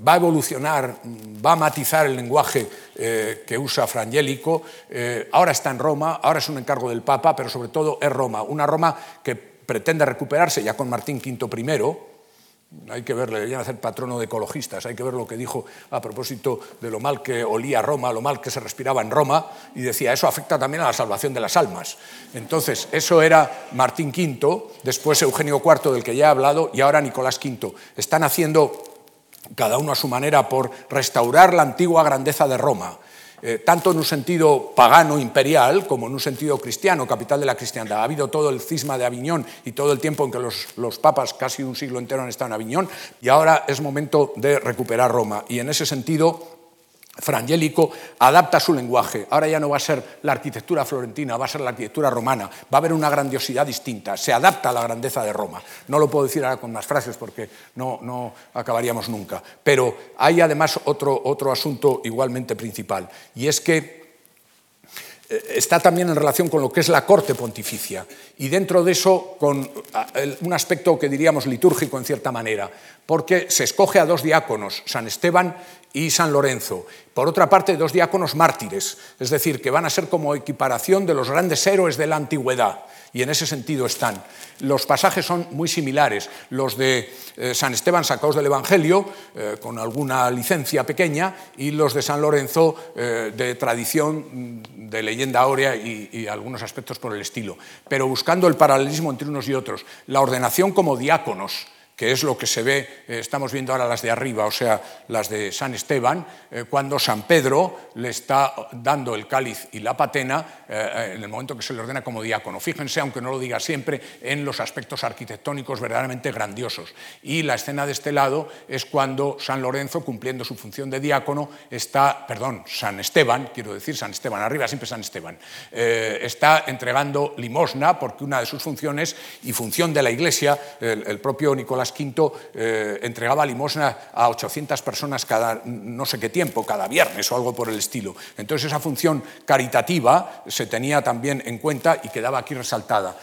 va a evolucionar, va a matizar el lenguaje eh, que usa Frangélico. Eh, ahora está en Roma, ahora es un encargo del Papa, pero sobre todo es Roma, una Roma que pretende recuperarse ya con Martín V I, hay que ver, le deberían hacer patrono de ecologistas, hay que ver lo que dijo a propósito de lo mal que olía Roma, lo mal que se respiraba en Roma, y decía, eso afecta también a la salvación de las almas. Entonces, eso era Martín V, después Eugenio IV, del que ya he hablado, y ahora Nicolás V. Están haciendo cada uno a su manera, por restaurar la antigua grandeza de Roma, eh, tanto en un sentido pagano imperial como en un sentido cristiano, capital de la cristiandad. Ha habido todo el cisma de Aviñón y todo el tiempo en que los, los papas, casi un siglo entero, han estado en Aviñón, y ahora es momento de recuperar Roma. Y en ese sentido, Frangélico adapta su lenguaje. Ahora ya no va a ser la arquitectura florentina, va a ser la arquitectura romana. Va a haber una grandiosidad distinta. Se adapta a la grandeza de Roma. No lo puedo decir ahora con más frases porque no, no acabaríamos nunca. Pero hay además otro, otro asunto igualmente principal y es que está también en relación con lo que es la corte pontificia. Y dentro de eso con un aspecto que diríamos litúrgico en cierta manera, porque se escoge a dos diáconos, San Esteban y San Lorenzo, Por otra parte, dos diáconos mártires, es decir, que van a ser como equiparación de los grandes héroes de la antigüedad y en ese sentido están. Los pasajes son muy similares, los de eh, San Esteban sacados del Evangelio, eh, con alguna licencia pequeña, y los de San Lorenzo eh, de tradición, mm, de leyenda áurea y, y, algunos aspectos por el estilo, pero buscando el paralelismo entre unos y otros. La ordenación como diáconos, que es lo que se ve, eh, estamos viendo ahora las de arriba, o sea, las de San Esteban, eh, cuando San Pedro le está dando el cáliz y la patena eh, en el momento que se le ordena como diácono. Fíjense, aunque no lo diga siempre, en los aspectos arquitectónicos verdaderamente grandiosos. Y la escena de este lado es cuando San Lorenzo, cumpliendo su función de diácono, está, perdón, San Esteban, quiero decir San Esteban, arriba siempre San Esteban, está entregando limosna porque una de sus funciones y función de la Iglesia, el, el propio Nicolás V eh, entregaba limosna a 800 personas cada no sé qué tiempo, cada viernes o algo por el estilo. Entonces esa función caritativa se tenía también en cuenta y quedaba aquí resaltada.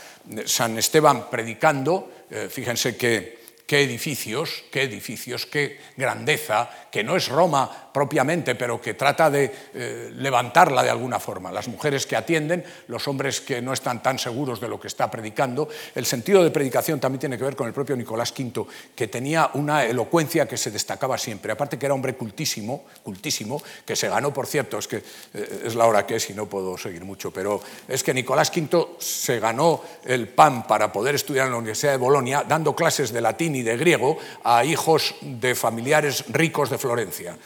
San Esteban predicando, eh, fíjense qué edificios, qué edificios, qué grandeza, que no es Roma propiamente, pero que trata de eh, levantarla de alguna forma. Las mujeres que atienden, los hombres que no están tan seguros de lo que está predicando. El sentido de predicación también tiene que ver con el propio Nicolás V, que tenía una elocuencia que se destacaba siempre. Aparte que era hombre cultísimo, cultísimo, que se ganó, por cierto, es que eh, es la hora que es y no puedo seguir mucho, pero es que Nicolás V se ganó el pan para poder estudiar en la Universidad de Bolonia, dando clases de latín y de griego a hijos de familiares ricos de Florencia.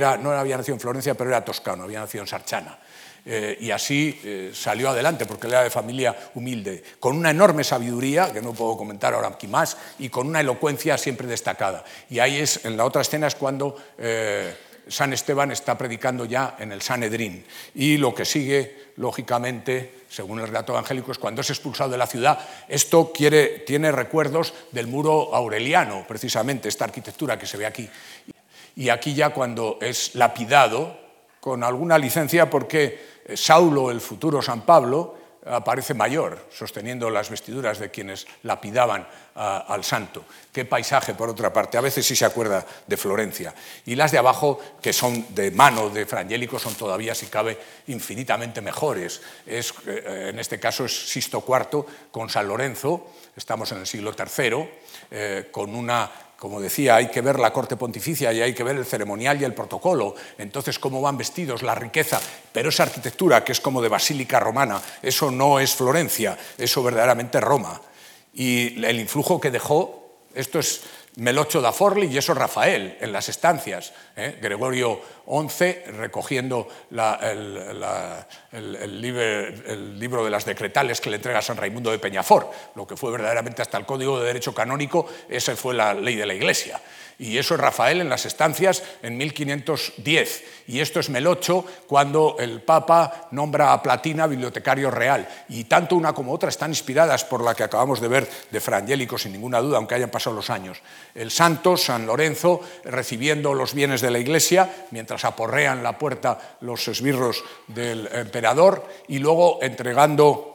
No había nacido en Florencia, pero era toscano, había nacido en Sarchana. Eh, y así eh, salió adelante, porque él era de familia humilde, con una enorme sabiduría, que no puedo comentar ahora aquí más, y con una elocuencia siempre destacada. Y ahí es, en la otra escena es cuando eh, San Esteban está predicando ya en el Sanedrín. Y lo que sigue, lógicamente, según el relato evangélico, es cuando es expulsado de la ciudad. Esto quiere, tiene recuerdos del muro aureliano, precisamente, esta arquitectura que se ve aquí y aquí ya cuando es lapidado, con alguna licencia porque Saulo, el futuro San Pablo, aparece mayor, sosteniendo las vestiduras de quienes lapidaban al santo. Qué paisaje, por otra parte. A veces sí se acuerda de Florencia. Y las de abajo, que son de mano de Frangélico, son todavía, si cabe, infinitamente mejores. Es, eh, en este caso es Sisto IV con San Lorenzo, estamos en el siglo III, eh, con una como decía, hay que ver la corte pontificia y hay que ver el ceremonial y el protocolo. Entonces, cómo van vestidos, la riqueza. Pero esa arquitectura, que es como de basílica romana, eso no es Florencia, eso verdaderamente Roma. Y el influjo que dejó, esto es Melocho da Forli y eso Rafael en las estancias. ¿Eh? Gregorio XI recogiendo el, libro de las decretales que le entrega San Raimundo de Peñafort, lo que fue verdaderamente hasta el Código de Derecho Canónico, esa fue la ley de la Iglesia y eso es Rafael en las estancias en 1510. Y esto es Melocho cuando el Papa nombra a Platina bibliotecario real. Y tanto una como otra están inspiradas por la que acabamos de ver de Frangélico, sin ninguna duda, aunque hayan pasado los años. El santo, San Lorenzo, recibiendo los bienes de la iglesia, mientras aporrean la puerta los esbirros del emperador, y luego entregando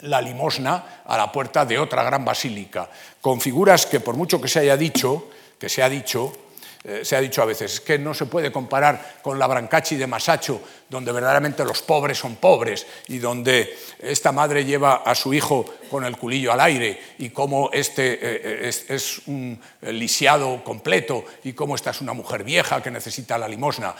la limosna a la puerta de otra gran basílica, con figuras que por mucho que se haya dicho, que se ha dicho, eh, se ha dicho a veces, que no se puede comparar con la Brancachi de Masacho, donde verdaderamente los pobres son pobres y donde esta madre lleva a su hijo con el culillo al aire y cómo este eh, es, es, un lisiado completo y cómo esta es una mujer vieja que necesita la limosna.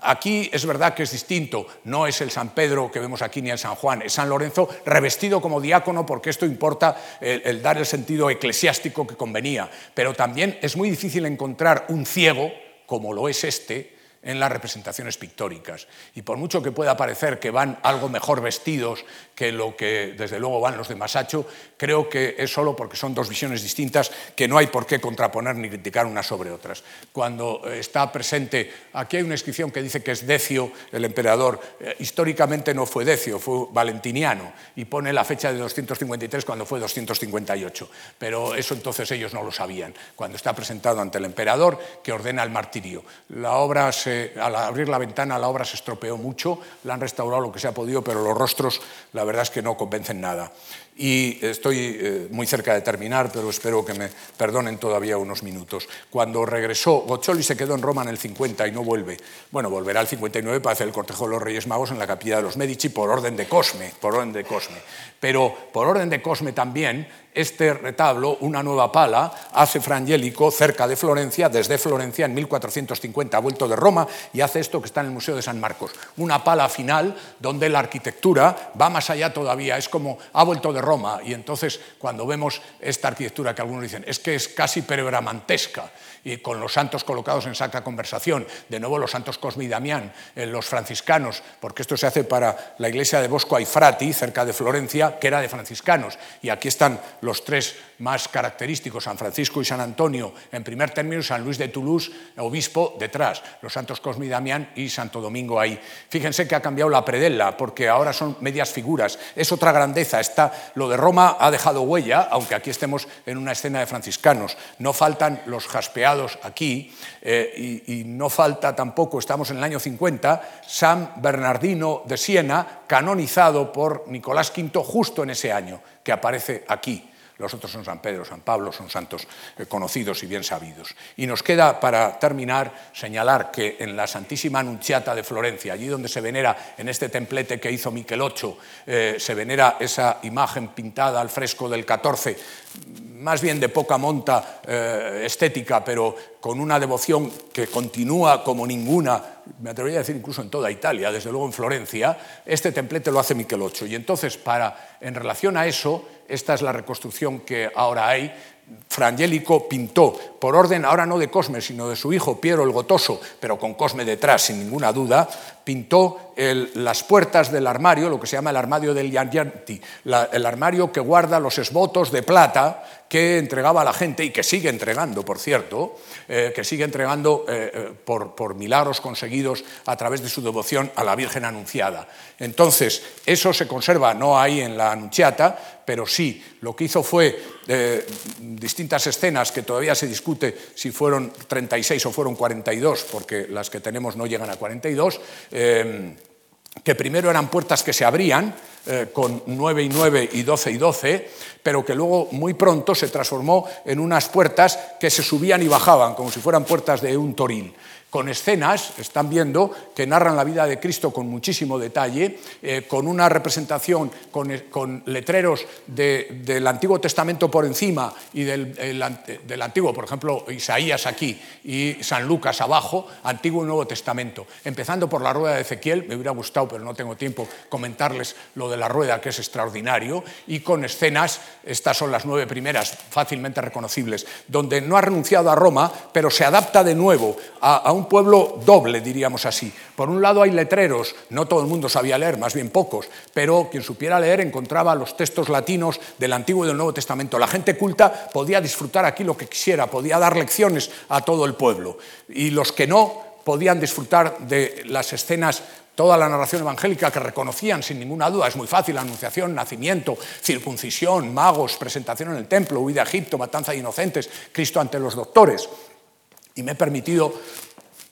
Aquí es verdad que es distinto, no es el San Pedro que vemos aquí ni el San Juan, es San Lorenzo revestido como diácono porque esto importa el, dar el sentido eclesiástico que convenía, pero también es muy difícil encontrar un ciego, como lo es este, en las representaciones pictóricas. Y por mucho que pueda parecer que van algo mejor vestidos que lo que desde luego van los de Masacho, creo que es solo porque son dos visiones distintas que no hay por qué contraponer ni criticar unas sobre otras. Cuando está presente, aquí hay una inscripción que dice que es Decio, el emperador, eh, históricamente no fue Decio, fue valentiniano, y pone la fecha de 253 cuando fue 258, pero eso entonces ellos no lo sabían, cuando está presentado ante el emperador que ordena el martirio. La obra se al abrir la ventana la obra se estropeó mucho, la han restaurado lo que se ha podido, pero los rostros la verdad es que no convencen nada. Y estoy eh, muy cerca de terminar, pero espero que me perdonen todavía unos minutos. Cuando regresó, Boccioli se quedó en Roma en el 50 y no vuelve. Bueno, volverá al 59 para hacer el cortejo de los Reyes Magos en la capilla de los Medici por orden de Cosme, por orden de Cosme. Pero por orden de Cosme también este retablo, una nueva pala, hace Frangélico cerca de Florencia, desde Florencia en 1450 ha vuelto de Roma y hace esto que está en el Museo de San Marcos. Una pala final donde la arquitectura va más allá todavía, es como ha vuelto de Roma y entonces cuando vemos esta arquitectura que algunos dicen es que es casi perebramantesca y con los santos colocados en sacra conversación, de nuevo los santos Cosme y Damián, eh, los franciscanos, porque esto se hace para la iglesia de Bosco Aifrati, cerca de Florencia, que era de franciscanos, y aquí están los tres más característicos, San Francisco y San Antonio en primer término, San Luis de Toulouse, obispo, detrás, los santos Cosme y Damián y Santo Domingo ahí. Fíjense que ha cambiado la predella, porque ahora son medias figuras, es otra grandeza, está, lo de Roma ha dejado huella, aunque aquí estemos en una escena de franciscanos, no faltan los jaspeados aquí, eh, y, y no falta tampoco, estamos en el año 50, San Bernardino de Siena, canonizado por Nicolás V justo en ese año, que aparece aquí los otros son San Pedro, San Pablo, son santos eh, conocidos y bien sabidos. Y nos queda, para terminar, señalar que en la Santísima Anunciata de Florencia, allí donde se venera, en este templete que hizo Micheloccio, eh, se venera esa imagen pintada al fresco del 14, más bien de poca monta eh, estética, pero con una devoción que continúa como ninguna, me atrevería a decir incluso en toda Italia, desde luego en Florencia, este templete lo hace Micheloccio. Y entonces, para, en relación a eso, esta es la reconstrucción que ahora hay, Frangélico pintó, por orden ahora no de Cosme, sino de su hijo Piero el Gotoso, pero con Cosme detrás, sin ninguna duda, pintó las puertas del armario, lo que se llama el armario del Yanyanti, el armario que guarda los esbotos de plata que entregaba a la gente y que sigue entregando, por cierto, eh, que sigue entregando eh, eh, por, por, milagros conseguidos a través de su devoción a la Virgen Anunciada. Entonces, eso se conserva, no ahí en la Anunciata, pero sí, lo que hizo fue distintas escenas que todavía se discute si fueron 36 o fueron 42, porque las que tenemos no llegan a 42 que primero eran puertas que se abrían, eh, con 9 y 9 y 12 y 12, pero que luego muy pronto se transformó en unas puertas que se subían y bajaban, como si fueran puertas de un toril con escenas, están viendo, que narran la vida de Cristo con muchísimo detalle, eh, con una representación, con, letreros del Antiguo Testamento por encima y del, del, Antiguo, por ejemplo, Isaías aquí y San Lucas abajo, Antiguo y Nuevo Testamento. Empezando por la rueda de Ezequiel, me hubiera gustado, pero no tengo tiempo, comentarles lo de la rueda, que es extraordinario, y con escenas, estas son las nueve primeras, fácilmente reconocibles, donde no ha renunciado a Roma, pero se adapta de nuevo a, a un pueblo doble, diríamos así. Por un lado hay letreros, no todo el mundo sabía leer, más bien pocos, pero quien supiera leer encontraba los textos latinos del Antiguo y del Nuevo Testamento. La gente culta podía disfrutar aquí lo que quisiera, podía dar lecciones a todo el pueblo. Y los que no podían disfrutar de las escenas toda la narración evangélica que reconocían sin ninguna duda, es muy fácil, anunciación, nacimiento, circuncisión, magos, presentación en el templo, huida a Egipto, matanza de inocentes, Cristo ante los doctores. Y me he permitido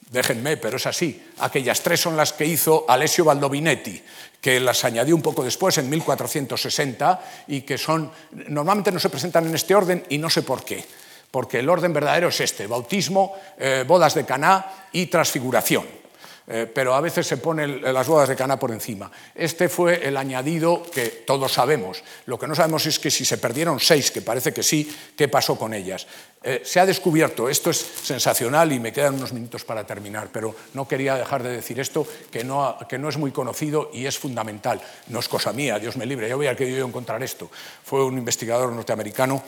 déjenme, pero es así. Aquellas tres son las que hizo Alessio Baldovinetti, que las añadió un poco después, en 1460, y que son, normalmente no se presentan en este orden y no sé por qué, porque el orden verdadero es este, bautismo, eh, bodas de Caná y transfiguración. Eh, pero a veces se ponen las bodas de Cana por encima. Este fue el añadido que todos sabemos. Lo que no sabemos es que si se perdieron seis, que parece que sí, ¿qué pasó con ellas? Eh, se ha descubierto, esto es sensacional y me quedan unos minutos para terminar, pero no quería dejar de decir esto, que no, que no es muy conocido y es fundamental. No es cosa mía, Dios me libre, yo voy a querido encontrar esto. Fue un investigador norteamericano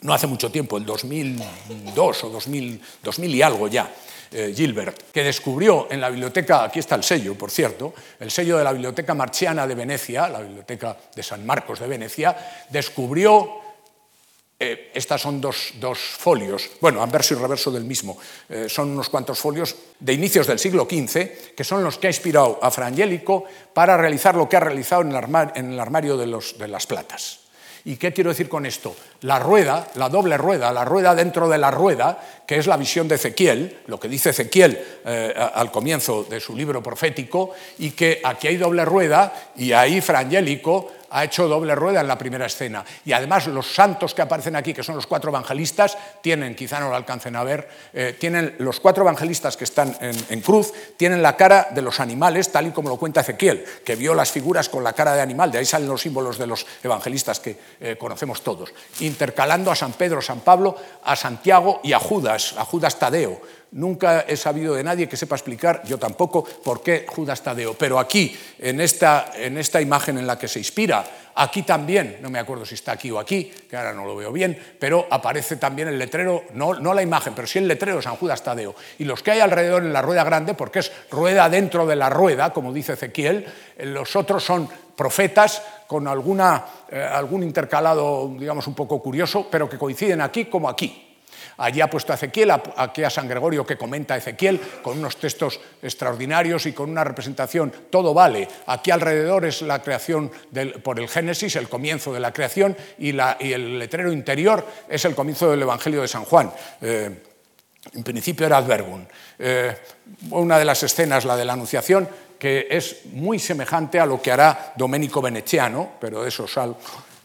no hace mucho tiempo, el 2002 o 2000, 2000 y algo ya, eh, Gilbert, que descubrió en la biblioteca, aquí está el sello, por cierto, el sello de la Biblioteca Marchiana de Venecia, la Biblioteca de San Marcos de Venecia, descubrió, eh, estas son dos, folios, bueno, anverso y reverso del mismo, eh, son unos cuantos folios de inicios del siglo XV, que son los que ha inspirado a Frangélico para realizar lo que ha realizado en el armario, de las platas ¿Y qué quiero decir con esto? La rueda, la doble rueda, la rueda dentro de la rueda, que es la visión de Ezequiel, lo que dice Ezequiel eh, al comienzo de su libro profético, y que aquí hay doble rueda y ahí Frangélico ha hecho doble rueda en la primera escena. Y además los santos que aparecen aquí, que son los cuatro evangelistas, tienen, quizá no lo alcancen a ver, eh, tienen los cuatro evangelistas que están en, cruz, tienen la cara de los animales, tal y como lo cuenta Ezequiel, que vio las figuras con la cara de animal, de ahí salen los símbolos de los evangelistas que eh, conocemos todos, intercalando a San Pedro, San Pablo, a Santiago y a Judas, a Judas Tadeo Nunca he sabido de nadie que sepa explicar, yo tampoco, por qué Judas Tadeo. Pero aquí, en esta, en esta imagen en la que se inspira, aquí también, no me acuerdo si está aquí o aquí, que ahora no lo veo bien, pero aparece también el letrero, no, no la imagen, pero sí el letrero San Judas Tadeo. Y los que hay alrededor en la rueda grande, porque es rueda dentro de la rueda, como dice Ezequiel, los otros son profetas con alguna, eh, algún intercalado, digamos, un poco curioso, pero que coinciden aquí como aquí. Allí ha puesto a Ezequiel, aquí a San Gregorio que comenta Ezequiel, con unos textos extraordinarios y con una representación, todo vale. Aquí alrededor es la creación por el Génesis, el comienzo de la creación, y, el letrero interior es el comienzo del Evangelio de San Juan. Eh, en principio era Adverbum. Eh, una de las escenas, la de la Anunciación, que es muy semejante a lo que hará Domenico Veneciano, pero de eso sal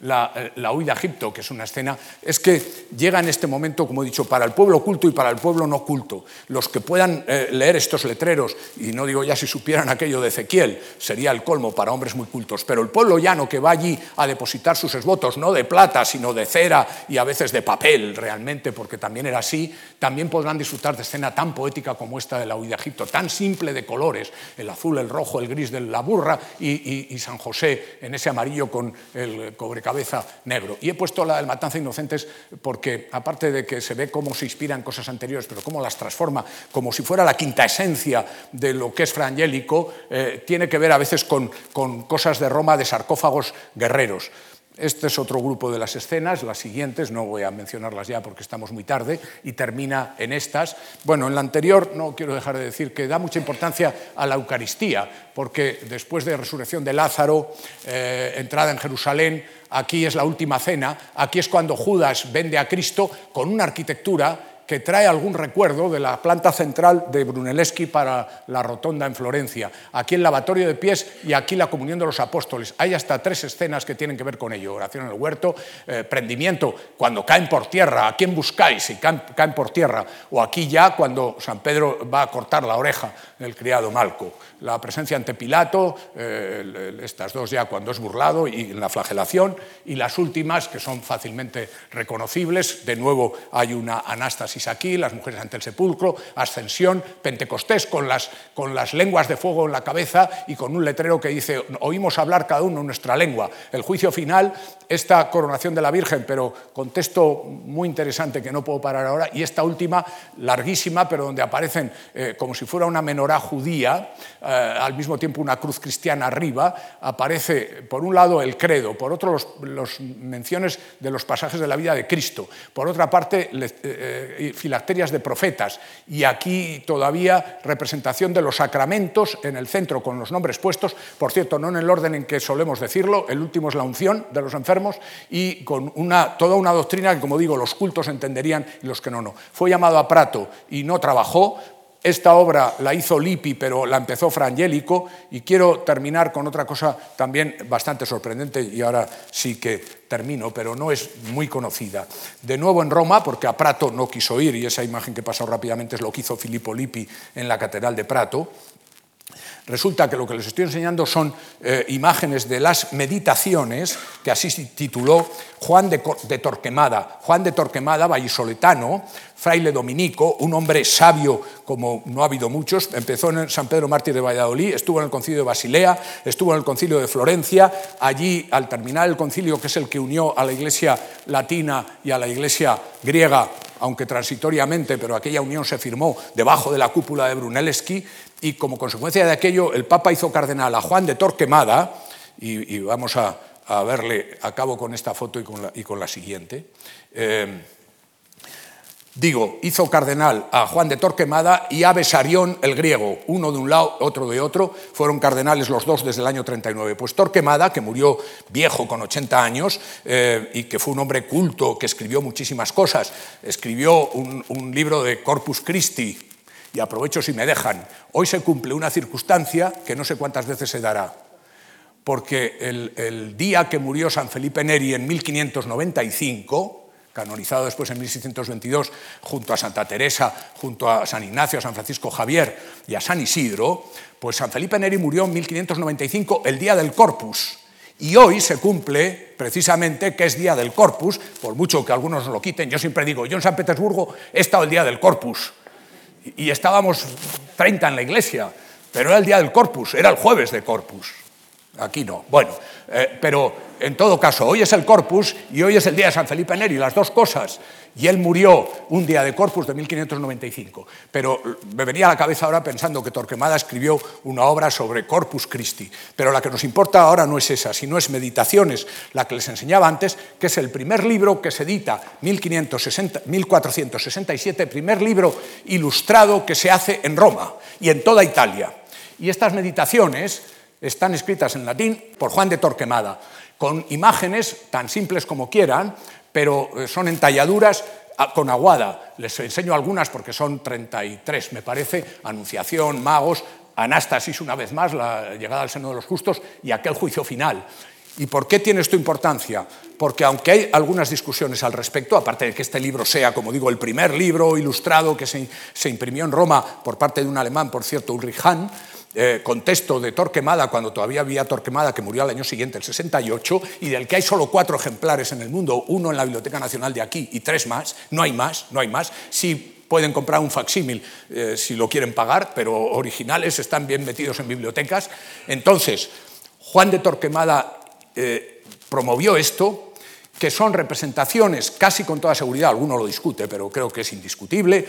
eh, la, huida a Egipto, que es una escena, es que llega en este momento, como he dicho, para el pueblo culto y para el pueblo no culto. Los que puedan eh, leer estos letreros, y no digo ya si supieran aquello de Ezequiel, sería el colmo para hombres muy cultos, pero el pueblo llano que va allí a depositar sus esvotos, no de plata, sino de cera y a veces de papel realmente, porque también era así, también podrán disfrutar de escena tan poética como esta de la huida a Egipto, tan simple de colores, el azul, el rojo, el gris de la burra y, y San José en ese amarillo con el cobre cabeza negro. Y he puesto la del Matanza Inocentes porque, aparte de que se ve cómo se inspira en cosas anteriores, pero cómo las transforma como si fuera la quinta esencia de lo que es frangélico, eh, tiene que ver a veces con, con cosas de Roma de sarcófagos guerreros. Este es otro grupo de las escenas, las siguientes, no voy a mencionarlas ya porque estamos muy tarde, y termina en estas. Bueno, en la anterior no quiero dejar de decir que da mucha importancia a la Eucaristía, porque después de resurrección de Lázaro, eh, entrada en Jerusalén, aquí es la última cena, aquí es cuando Judas vende a Cristo con una arquitectura que trae algún recuerdo de la planta central de Brunelleschi para la rotonda en Florencia, aquí el lavatorio de pies y aquí la comunión de los apóstoles. Hay hasta tres escenas que tienen que ver con ello, oración en el huerto, eh, prendimiento, cuando caen por tierra, ¿a quién buscáis si caen, por tierra? O aquí ya cuando San Pedro va a cortar la oreja del criado Malco. La presencia ante Pilato, eh, estas dos ya cuando es burlado y en la flagelación, y las últimas que son fácilmente reconocibles, de nuevo hay una anástasis aquí, las mujeres ante el sepulcro, ascensión, Pentecostés con las, con las lenguas de fuego en la cabeza y con un letrero que dice, oímos hablar cada uno en nuestra lengua. El juicio final, esta coronación de la Virgen, pero con texto muy interesante que no puedo parar ahora, y esta última, larguísima, pero donde aparecen eh, como si fuera una menorá judía, eh, al mismo tiempo una cruz cristiana arriba, aparece por un lado el credo, por otro las menciones de los pasajes de la vida de Cristo, por otra parte eh, filacterias de profetas y aquí todavía representación de los sacramentos en el centro con los nombres puestos, por cierto, no en el orden en que solemos decirlo, el último es la unción de los enfermos y con una, toda una doctrina que, como digo, los cultos entenderían y los que no, no. Fue llamado a Prato y no trabajó, esta obra la hizo Lippi, pero la empezó Frangélico, y quiero terminar con otra cosa también bastante sorprendente, y ahora sí que termino, pero no es muy conocida. De nuevo en Roma, porque a Prato no quiso ir, y esa imagen que pasó rápidamente es lo que hizo Filippo Lippi en la Catedral de Prato, Resulta que lo que les estoy enseñando son eh, imágenes de las meditaciones, que así se tituló Juan de, Torquemada. Juan de Torquemada, vallisoletano, fraile dominico, un hombre sabio como no ha habido muchos, empezó en San Pedro Mártir de Valladolid, estuvo en el concilio de Basilea, estuvo en el concilio de Florencia, allí al terminar el concilio, que es el que unió a la iglesia latina y a la iglesia griega, aunque transitoriamente, pero aquella unión se firmó debajo de la cúpula de Brunelleschi, y como consecuencia de aquello el Papa hizo cardenal a Juan de Torquemada, y, vamos a, verle, acabo con esta foto y con la, siguiente. Eh, Digo, hizo cardenal a Juan de Torquemada y a Besarión el griego, uno de un lado, otro de otro, fueron cardenales los dos desde el año 39. Pues Torquemada, que murió viejo con 80 años eh, y que fue un hombre culto, que escribió muchísimas cosas, escribió un, libro de Corpus Christi, y aprovecho si me dejan, hoy se cumple una circunstancia que no sé cuántas veces se dará, porque el, día que murió San Felipe Neri en 1595, canonizado después en 1622 junto a Santa Teresa, junto a San Ignacio, a San Francisco Javier y a San Isidro, pues San Felipe Neri murió en 1595 el día del Corpus. Y hoy se cumple precisamente que es día del Corpus, por mucho que algunos lo quiten. Yo siempre digo, yo en San Petersburgo he estado el día del Corpus y estábamos 30 en la iglesia, pero era el día del Corpus, era el jueves de Corpus. Aquí no. Bueno, eh, pero en todo caso, hoy es el Corpus y hoy es el día de San Felipe Neri, las dos cosas. Y él murió un día de Corpus de 1595. Pero me venía a la cabeza ahora pensando que Torquemada escribió una obra sobre Corpus Christi. Pero la que nos importa ahora no es esa, sino es Meditaciones, la que les enseñaba antes, que es el primer libro que se edita 1467, primer libro ilustrado que se hace en Roma y en toda Italia. Y estas meditaciones están escritas en latín por Juan de Torquemada con imágenes tan simples como quieran, pero eh, son entalladuras ah, con aguada. Les enseño algunas porque son 33, me parece, Anunciación, Magos, Anástasis una vez más, la llegada al seno de los justos y aquel juicio final. ¿Y por qué tiene esto importancia? Porque aunque hay algunas discusiones al respecto, aparte de que este libro sea, como digo, el primer libro ilustrado que se, se imprimió en Roma por parte de un alemán, por cierto, Ulrich Hahn, eh, contexto de Torquemada, cuando todavía había Torquemada, que murió al año siguiente, el 68, y del que hay solo cuatro ejemplares en el mundo, uno en la Biblioteca Nacional de aquí y tres más, no hay más, no hay más. Sí pueden comprar un facsímil eh, si lo quieren pagar, pero originales están bien metidos en bibliotecas. Entonces, Juan de Torquemada eh, promovió esto, que son representaciones casi con toda seguridad, alguno lo discute, pero creo que es indiscutible,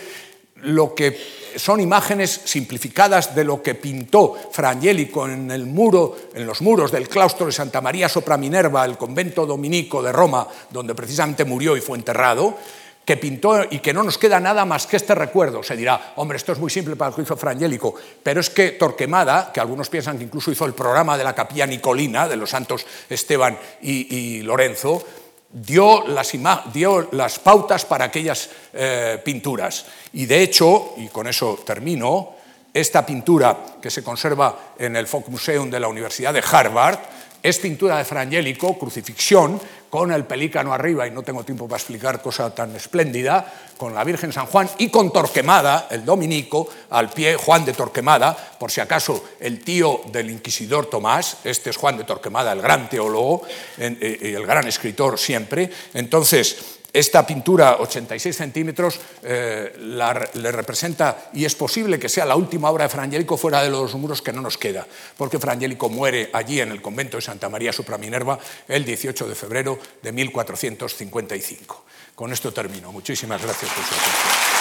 lo que son imágenes simplificadas de lo que pintó Fra Angelico en el muro, en los muros del claustro de Santa María sopra Minerva, el convento dominico de Roma, donde precisamente murió y fue enterrado, que pintó y que no nos queda nada más que este recuerdo. Se dirá, hombre, esto es muy simple para lo que hizo Fra Angelico, pero es que Torquemada, que algunos piensan que incluso hizo el programa de la capilla nicolina de los santos Esteban y, Lorenzo, dio las, dio las pautas para aquellas eh, pinturas. Y de hecho, y con eso termino, esta pintura que se conserva en el Museum de la Universidad de Harvard es pintura de Frangélico, crucifixión, con el pelícano arriba, y no tengo tiempo para explicar cosa tan espléndida, con la Virgen San Juan y con Torquemada, el dominico, al pie, Juan de Torquemada, por si acaso el tío del inquisidor Tomás, este es Juan de Torquemada, el gran teólogo, eh, el gran escritor siempre. Entonces, esta pintura, 86 centímetros, eh, le representa, y es posible que sea la última obra de Frangélico fuera de los muros que no nos queda, porque Frangélico muere allí en el convento de Santa María Supraminerva el 18 de febrero de 1455. Con esto termino. Muchísimas gracias por su atención.